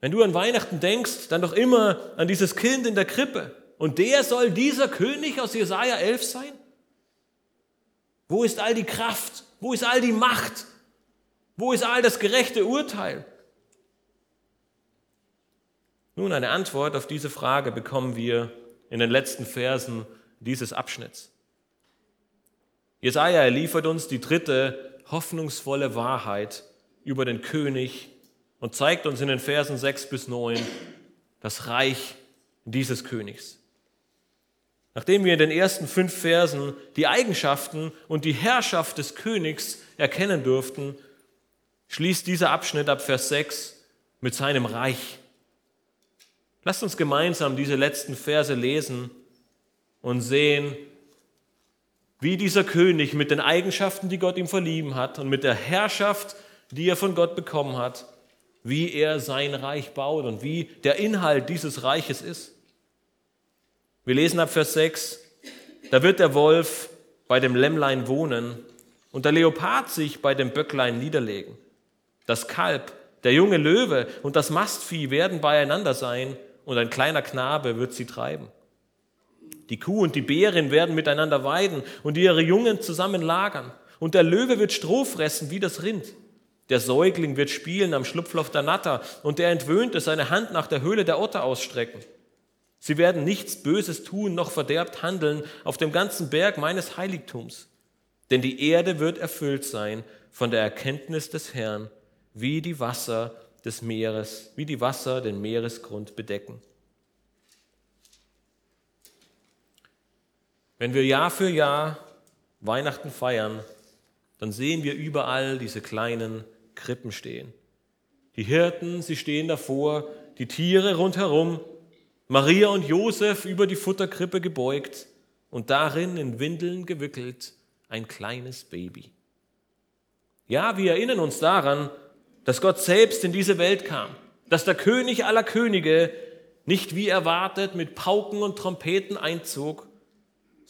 Wenn du an Weihnachten denkst, dann doch immer an dieses Kind in der Krippe. Und der soll dieser König aus Jesaja 11 sein? Wo ist all die Kraft? Wo ist all die Macht? Wo ist all das gerechte Urteil? Nun, eine Antwort auf diese Frage bekommen wir in den letzten Versen dieses Abschnitts. Jesaja liefert uns die dritte hoffnungsvolle Wahrheit über den König und zeigt uns in den Versen 6 bis 9 das Reich dieses Königs. Nachdem wir in den ersten fünf Versen die Eigenschaften und die Herrschaft des Königs erkennen durften, schließt dieser Abschnitt ab Vers 6 mit seinem Reich Lasst uns gemeinsam diese letzten Verse lesen und sehen, wie dieser König mit den Eigenschaften, die Gott ihm verliehen hat und mit der Herrschaft, die er von Gott bekommen hat, wie er sein Reich baut und wie der Inhalt dieses Reiches ist. Wir lesen ab Vers 6, da wird der Wolf bei dem Lämmlein wohnen und der Leopard sich bei dem Böcklein niederlegen. Das Kalb, der junge Löwe und das Mastvieh werden beieinander sein und ein kleiner Knabe wird sie treiben. Die Kuh und die Bärin werden miteinander weiden und ihre Jungen zusammen lagern. Und der Löwe wird Stroh fressen wie das Rind. Der Säugling wird spielen am Schlupfloch der Natter und der Entwöhnte seine Hand nach der Höhle der Otter ausstrecken. Sie werden nichts Böses tun noch verderbt handeln auf dem ganzen Berg meines Heiligtums. Denn die Erde wird erfüllt sein von der Erkenntnis des Herrn, wie die Wasser des Meeres, wie die Wasser den Meeresgrund bedecken. Wenn wir Jahr für Jahr Weihnachten feiern, dann sehen wir überall diese kleinen Krippen stehen. Die Hirten, sie stehen davor, die Tiere rundherum, Maria und Josef über die Futterkrippe gebeugt und darin in Windeln gewickelt ein kleines Baby. Ja, wir erinnern uns daran, dass Gott selbst in diese Welt kam, dass der König aller Könige nicht wie erwartet mit Pauken und Trompeten einzog,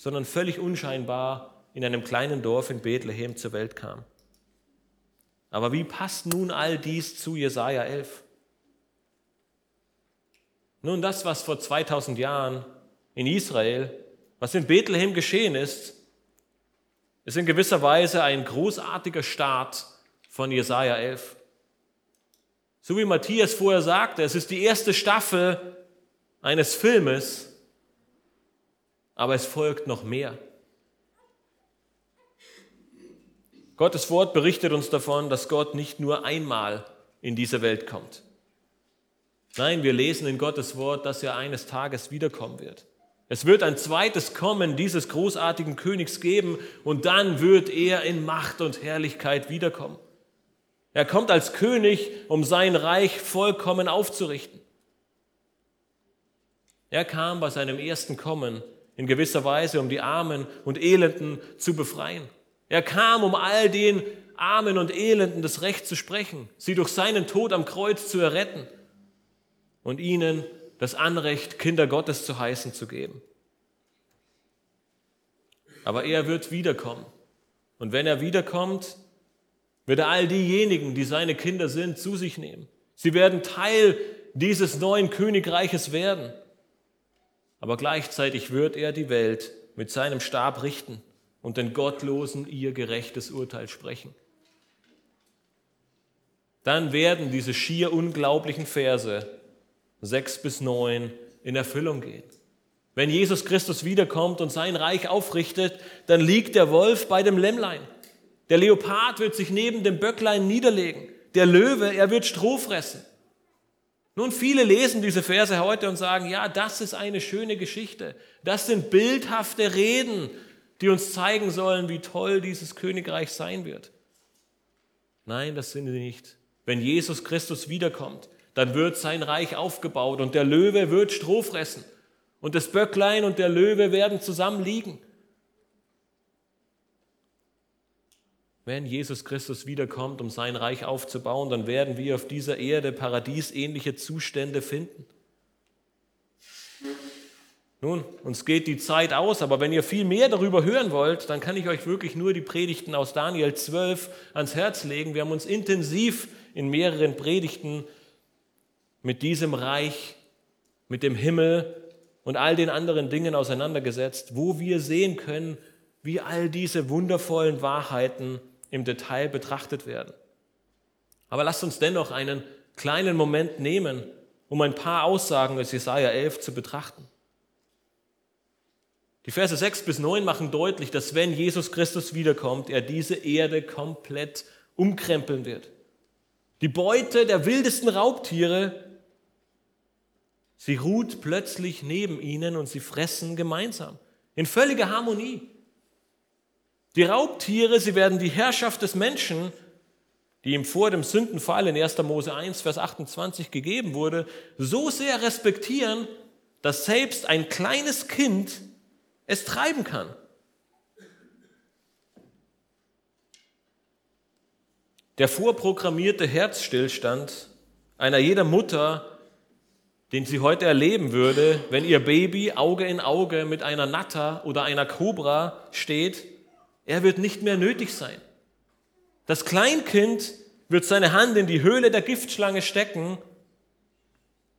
sondern völlig unscheinbar in einem kleinen Dorf in Bethlehem zur Welt kam. Aber wie passt nun all dies zu Jesaja 11? Nun, das, was vor 2000 Jahren in Israel, was in Bethlehem geschehen ist, ist in gewisser Weise ein großartiger Start von Jesaja 11. So wie Matthias vorher sagte, es ist die erste Staffel eines Filmes, aber es folgt noch mehr. Gottes Wort berichtet uns davon, dass Gott nicht nur einmal in diese Welt kommt. Nein, wir lesen in Gottes Wort, dass er eines Tages wiederkommen wird. Es wird ein zweites Kommen dieses großartigen Königs geben und dann wird er in Macht und Herrlichkeit wiederkommen. Er kommt als König, um sein Reich vollkommen aufzurichten. Er kam bei seinem ersten Kommen in gewisser Weise, um die Armen und Elenden zu befreien. Er kam, um all den Armen und Elenden das Recht zu sprechen, sie durch seinen Tod am Kreuz zu erretten und ihnen das Anrecht, Kinder Gottes zu heißen, zu geben. Aber er wird wiederkommen. Und wenn er wiederkommt, wird er all diejenigen, die seine Kinder sind, zu sich nehmen. Sie werden Teil dieses neuen Königreiches werden. Aber gleichzeitig wird er die Welt mit seinem Stab richten und den Gottlosen ihr gerechtes Urteil sprechen. Dann werden diese schier unglaublichen Verse sechs bis neun in Erfüllung gehen. Wenn Jesus Christus wiederkommt und sein Reich aufrichtet, dann liegt der Wolf bei dem Lämmlein. Der Leopard wird sich neben dem Böcklein niederlegen. Der Löwe, er wird Stroh fressen. Nun, viele lesen diese Verse heute und sagen, ja, das ist eine schöne Geschichte. Das sind bildhafte Reden, die uns zeigen sollen, wie toll dieses Königreich sein wird. Nein, das sind sie nicht. Wenn Jesus Christus wiederkommt, dann wird sein Reich aufgebaut und der Löwe wird Stroh fressen und das Böcklein und der Löwe werden zusammen liegen. Wenn Jesus Christus wiederkommt, um sein Reich aufzubauen, dann werden wir auf dieser Erde paradiesähnliche Zustände finden. Nun, uns geht die Zeit aus, aber wenn ihr viel mehr darüber hören wollt, dann kann ich euch wirklich nur die Predigten aus Daniel 12 ans Herz legen. Wir haben uns intensiv in mehreren Predigten mit diesem Reich, mit dem Himmel und all den anderen Dingen auseinandergesetzt, wo wir sehen können, wie all diese wundervollen Wahrheiten im Detail betrachtet werden. Aber lasst uns dennoch einen kleinen Moment nehmen, um ein paar Aussagen aus Jesaja 11 zu betrachten. Die Verse 6 bis 9 machen deutlich, dass wenn Jesus Christus wiederkommt, er diese Erde komplett umkrempeln wird. Die Beute der wildesten Raubtiere, sie ruht plötzlich neben ihnen und sie fressen gemeinsam in völliger Harmonie. Die Raubtiere, sie werden die Herrschaft des Menschen, die ihm vor dem Sündenfall in 1. Mose 1, Vers 28 gegeben wurde, so sehr respektieren, dass selbst ein kleines Kind es treiben kann. Der vorprogrammierte Herzstillstand einer jeder Mutter, den sie heute erleben würde, wenn ihr Baby Auge in Auge mit einer Natter oder einer Kobra steht, er wird nicht mehr nötig sein. Das Kleinkind wird seine Hand in die Höhle der Giftschlange stecken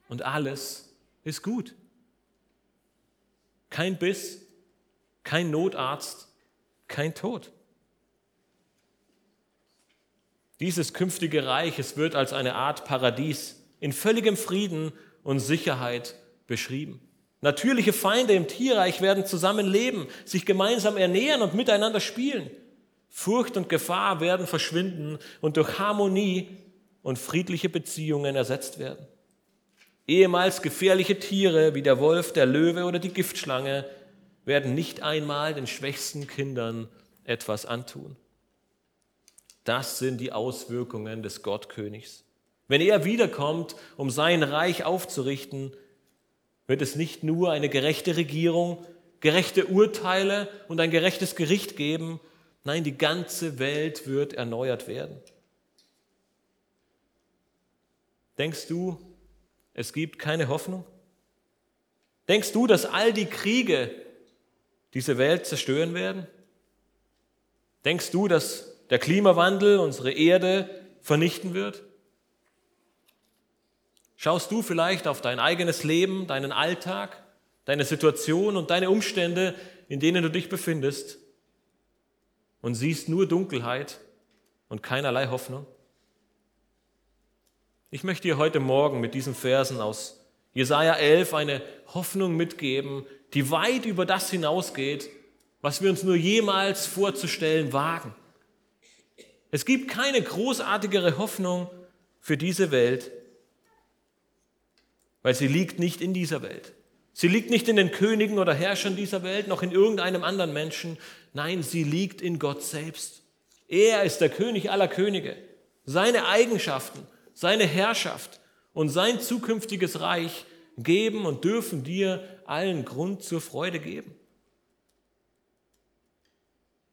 und alles ist gut. Kein Biss, kein Notarzt, kein Tod. Dieses künftige Reich, es wird als eine Art Paradies in völligem Frieden und Sicherheit beschrieben. Natürliche Feinde im Tierreich werden zusammen leben, sich gemeinsam ernähren und miteinander spielen. Furcht und Gefahr werden verschwinden und durch Harmonie und friedliche Beziehungen ersetzt werden. Ehemals gefährliche Tiere wie der Wolf, der Löwe oder die Giftschlange werden nicht einmal den schwächsten Kindern etwas antun. Das sind die Auswirkungen des Gottkönigs. Wenn er wiederkommt, um sein Reich aufzurichten, wird es nicht nur eine gerechte Regierung, gerechte Urteile und ein gerechtes Gericht geben, nein, die ganze Welt wird erneuert werden. Denkst du, es gibt keine Hoffnung? Denkst du, dass all die Kriege, diese Welt zerstören werden? Denkst du, dass der Klimawandel unsere Erde vernichten wird? Schaust du vielleicht auf dein eigenes Leben, deinen Alltag, deine Situation und deine Umstände, in denen du dich befindest und siehst nur Dunkelheit und keinerlei Hoffnung? Ich möchte dir heute Morgen mit diesen Versen aus Jesaja 11 eine Hoffnung mitgeben, die weit über das hinausgeht, was wir uns nur jemals vorzustellen wagen. Es gibt keine großartigere Hoffnung für diese Welt, weil sie liegt nicht in dieser Welt. Sie liegt nicht in den Königen oder Herrschern dieser Welt, noch in irgendeinem anderen Menschen. Nein, sie liegt in Gott selbst. Er ist der König aller Könige. Seine Eigenschaften, seine Herrschaft und sein zukünftiges Reich geben und dürfen dir allen Grund zur Freude geben.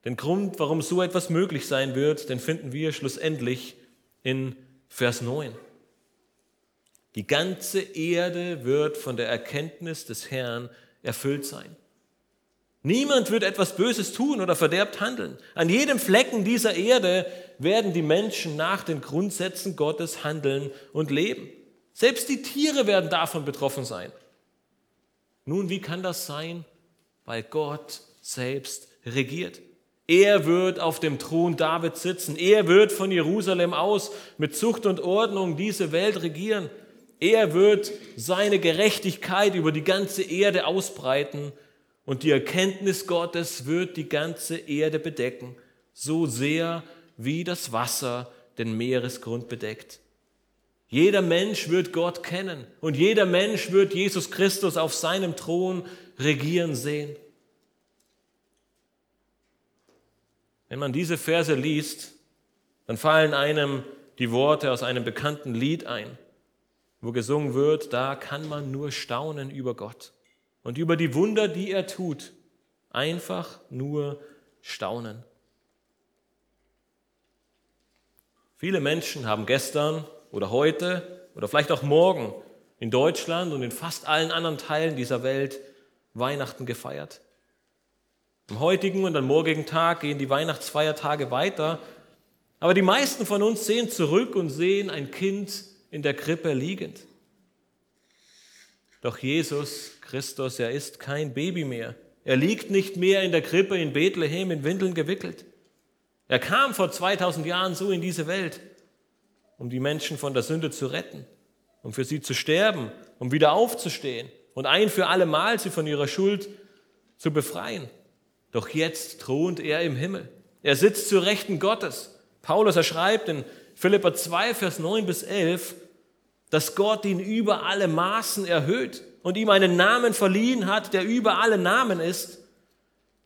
Den Grund, warum so etwas möglich sein wird, den finden wir schlussendlich in Vers 9. Die ganze Erde wird von der Erkenntnis des Herrn erfüllt sein. Niemand wird etwas Böses tun oder verderbt handeln. An jedem Flecken dieser Erde werden die Menschen nach den Grundsätzen Gottes handeln und leben. Selbst die Tiere werden davon betroffen sein. Nun, wie kann das sein? Weil Gott selbst regiert. Er wird auf dem Thron Davids sitzen. Er wird von Jerusalem aus mit Zucht und Ordnung diese Welt regieren. Er wird seine Gerechtigkeit über die ganze Erde ausbreiten und die Erkenntnis Gottes wird die ganze Erde bedecken, so sehr wie das Wasser den Meeresgrund bedeckt. Jeder Mensch wird Gott kennen und jeder Mensch wird Jesus Christus auf seinem Thron regieren sehen. Wenn man diese Verse liest, dann fallen einem die Worte aus einem bekannten Lied ein wo gesungen wird, da kann man nur staunen über Gott und über die Wunder, die er tut. Einfach nur staunen. Viele Menschen haben gestern oder heute oder vielleicht auch morgen in Deutschland und in fast allen anderen Teilen dieser Welt Weihnachten gefeiert. Am heutigen und am morgigen Tag gehen die Weihnachtsfeiertage weiter, aber die meisten von uns sehen zurück und sehen ein Kind in der Krippe liegend. Doch Jesus Christus, er ist kein Baby mehr. Er liegt nicht mehr in der Krippe in Bethlehem in Windeln gewickelt. Er kam vor 2000 Jahren so in diese Welt, um die Menschen von der Sünde zu retten, um für sie zu sterben, um wieder aufzustehen und ein für alle Mal sie von ihrer Schuld zu befreien. Doch jetzt thront er im Himmel. Er sitzt zu Rechten Gottes. Paulus, er schreibt in Philippa 2, Vers 9 bis 11, dass Gott ihn über alle Maßen erhöht und ihm einen Namen verliehen hat, der über alle Namen ist,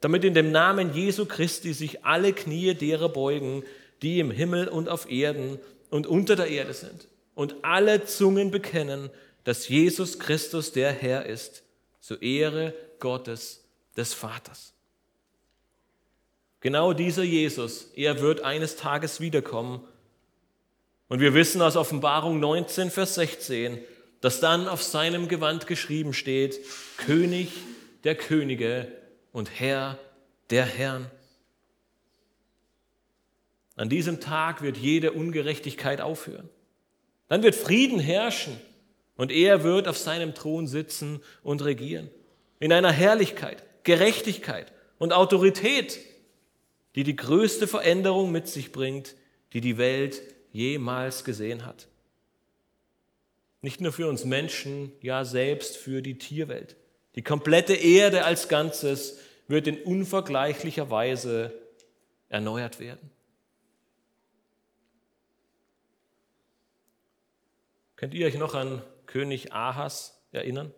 damit in dem Namen Jesu Christi sich alle Knie derer beugen, die im Himmel und auf Erden und unter der Erde sind, und alle Zungen bekennen, dass Jesus Christus der Herr ist, zur Ehre Gottes des Vaters. Genau dieser Jesus, er wird eines Tages wiederkommen und wir wissen aus Offenbarung 19, Vers 16, dass dann auf seinem Gewand geschrieben steht, König der Könige und Herr der Herrn. An diesem Tag wird jede Ungerechtigkeit aufhören. Dann wird Frieden herrschen und er wird auf seinem Thron sitzen und regieren. In einer Herrlichkeit, Gerechtigkeit und Autorität, die die größte Veränderung mit sich bringt, die die Welt jemals gesehen hat. Nicht nur für uns Menschen, ja selbst für die Tierwelt. Die komplette Erde als Ganzes wird in unvergleichlicher Weise erneuert werden. Könnt ihr euch noch an König Ahas erinnern?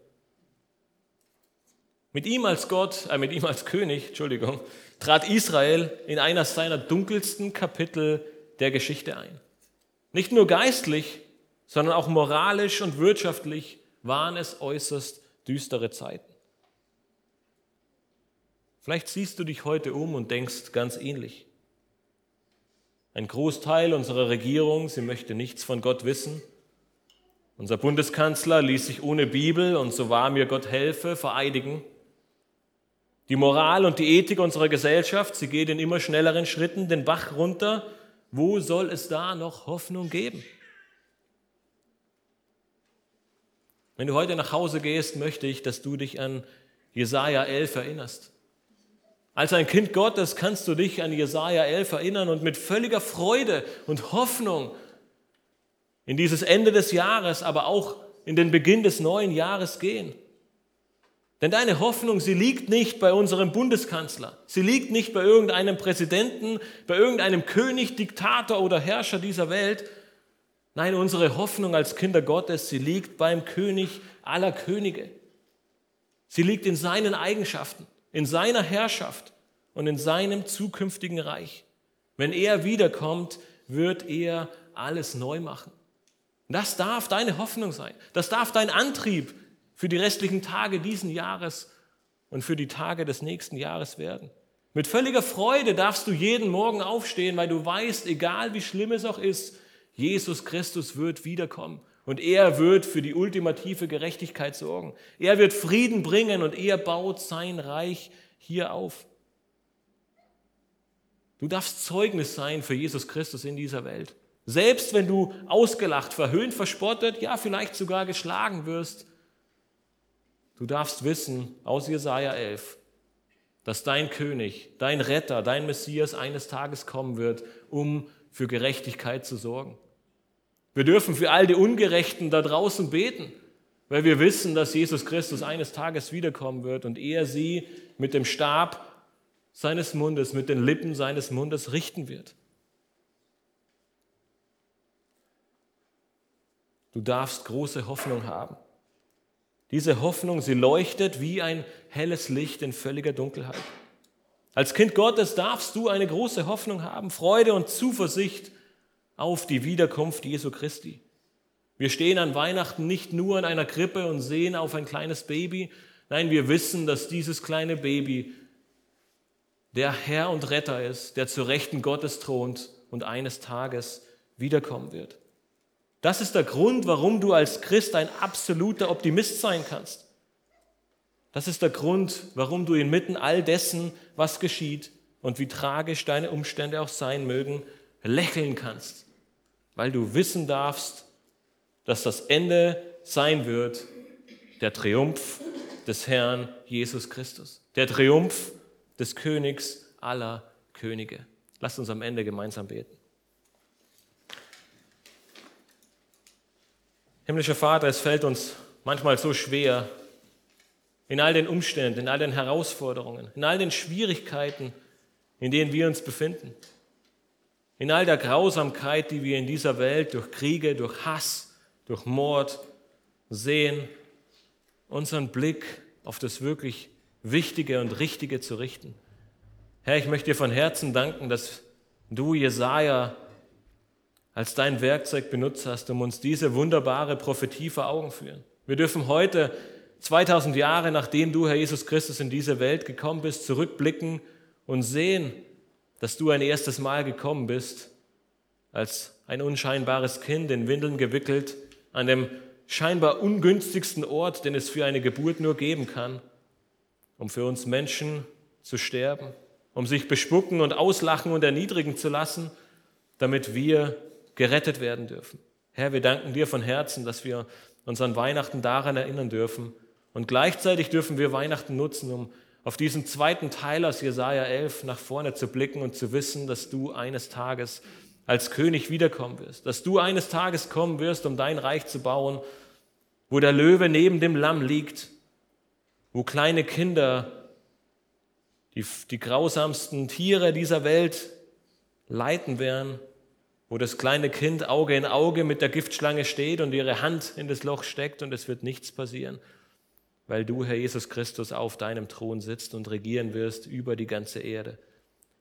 Mit ihm als Gott, äh, mit ihm als König, Entschuldigung, trat Israel in einer seiner dunkelsten Kapitel der Geschichte ein. Nicht nur geistlich, sondern auch moralisch und wirtschaftlich waren es äußerst düstere Zeiten. Vielleicht siehst du dich heute um und denkst ganz ähnlich. Ein Großteil unserer Regierung, sie möchte nichts von Gott wissen. Unser Bundeskanzler ließ sich ohne Bibel und so wahr mir Gott helfe vereidigen. Die Moral und die Ethik unserer Gesellschaft, sie geht in immer schnelleren Schritten den Bach runter wo soll es da noch Hoffnung geben? Wenn du heute nach Hause gehst, möchte ich, dass du dich an Jesaja 11 erinnerst. Als ein Kind Gottes kannst du dich an Jesaja 11 erinnern und mit völliger Freude und Hoffnung in dieses Ende des Jahres, aber auch in den Beginn des neuen Jahres gehen. Denn deine Hoffnung, sie liegt nicht bei unserem Bundeskanzler, sie liegt nicht bei irgendeinem Präsidenten, bei irgendeinem König, Diktator oder Herrscher dieser Welt. Nein, unsere Hoffnung als Kinder Gottes, sie liegt beim König aller Könige. Sie liegt in seinen Eigenschaften, in seiner Herrschaft und in seinem zukünftigen Reich. Wenn er wiederkommt, wird er alles neu machen. Das darf deine Hoffnung sein. Das darf dein Antrieb für die restlichen Tage diesen Jahres und für die Tage des nächsten Jahres werden. Mit völliger Freude darfst du jeden Morgen aufstehen, weil du weißt, egal wie schlimm es auch ist, Jesus Christus wird wiederkommen und er wird für die ultimative Gerechtigkeit sorgen. Er wird Frieden bringen und er baut sein Reich hier auf. Du darfst Zeugnis sein für Jesus Christus in dieser Welt. Selbst wenn du ausgelacht, verhöhnt, verspottet, ja vielleicht sogar geschlagen wirst, du darfst wissen aus Jesaja 11, dass dein König, dein Retter, dein Messias eines Tages kommen wird, um für Gerechtigkeit zu sorgen. Wir dürfen für all die Ungerechten da draußen beten, weil wir wissen, dass Jesus Christus eines Tages wiederkommen wird und er sie mit dem Stab seines Mundes, mit den Lippen seines Mundes richten wird. Du darfst große Hoffnung haben. Diese Hoffnung, sie leuchtet wie ein helles Licht in völliger Dunkelheit. Als Kind Gottes darfst du eine große Hoffnung haben, Freude und Zuversicht auf die Wiederkunft Jesu Christi. Wir stehen an Weihnachten nicht nur in einer Krippe und sehen auf ein kleines Baby. Nein, wir wissen, dass dieses kleine Baby der Herr und Retter ist, der zu Rechten Gottes thront und eines Tages wiederkommen wird. Das ist der Grund, warum du als Christ ein absoluter Optimist sein kannst. Das ist der Grund, warum du inmitten all dessen, was geschieht und wie tragisch deine Umstände auch sein mögen, lächeln kannst, weil du wissen darfst, dass das Ende sein wird, der Triumph des Herrn Jesus Christus, der Triumph des Königs aller Könige. Lasst uns am Ende gemeinsam beten. Himmlischer Vater, es fällt uns manchmal so schwer, in all den Umständen, in all den Herausforderungen, in all den Schwierigkeiten, in denen wir uns befinden, in all der Grausamkeit, die wir in dieser Welt durch Kriege, durch Hass, durch Mord sehen, unseren Blick auf das wirklich Wichtige und Richtige zu richten. Herr, ich möchte dir von Herzen danken, dass du Jesaja als dein Werkzeug benutzt hast, um uns diese wunderbare Prophetie vor Augen führen. Wir dürfen heute, 2000 Jahre nachdem du, Herr Jesus Christus, in diese Welt gekommen bist, zurückblicken und sehen, dass du ein erstes Mal gekommen bist, als ein unscheinbares Kind in Windeln gewickelt, an dem scheinbar ungünstigsten Ort, den es für eine Geburt nur geben kann, um für uns Menschen zu sterben, um sich bespucken und auslachen und erniedrigen zu lassen, damit wir gerettet werden dürfen. Herr, wir danken dir von Herzen, dass wir uns an Weihnachten daran erinnern dürfen. Und gleichzeitig dürfen wir Weihnachten nutzen, um auf diesen zweiten Teil aus Jesaja 11 nach vorne zu blicken und zu wissen, dass du eines Tages als König wiederkommen wirst, dass du eines Tages kommen wirst, um dein Reich zu bauen, wo der Löwe neben dem Lamm liegt, wo kleine Kinder die, die grausamsten Tiere dieser Welt leiten werden wo das kleine Kind Auge in Auge mit der Giftschlange steht und ihre Hand in das Loch steckt und es wird nichts passieren, weil du, Herr Jesus Christus, auf deinem Thron sitzt und regieren wirst über die ganze Erde.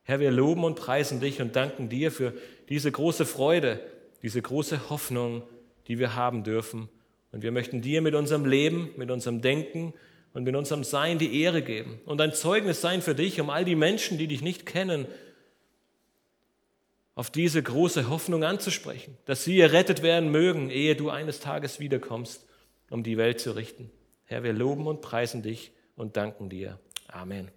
Herr, wir loben und preisen dich und danken dir für diese große Freude, diese große Hoffnung, die wir haben dürfen. Und wir möchten dir mit unserem Leben, mit unserem Denken und mit unserem Sein die Ehre geben und ein Zeugnis sein für dich, um all die Menschen, die dich nicht kennen, auf diese große Hoffnung anzusprechen, dass sie errettet werden mögen, ehe du eines Tages wiederkommst, um die Welt zu richten. Herr, wir loben und preisen dich und danken dir. Amen.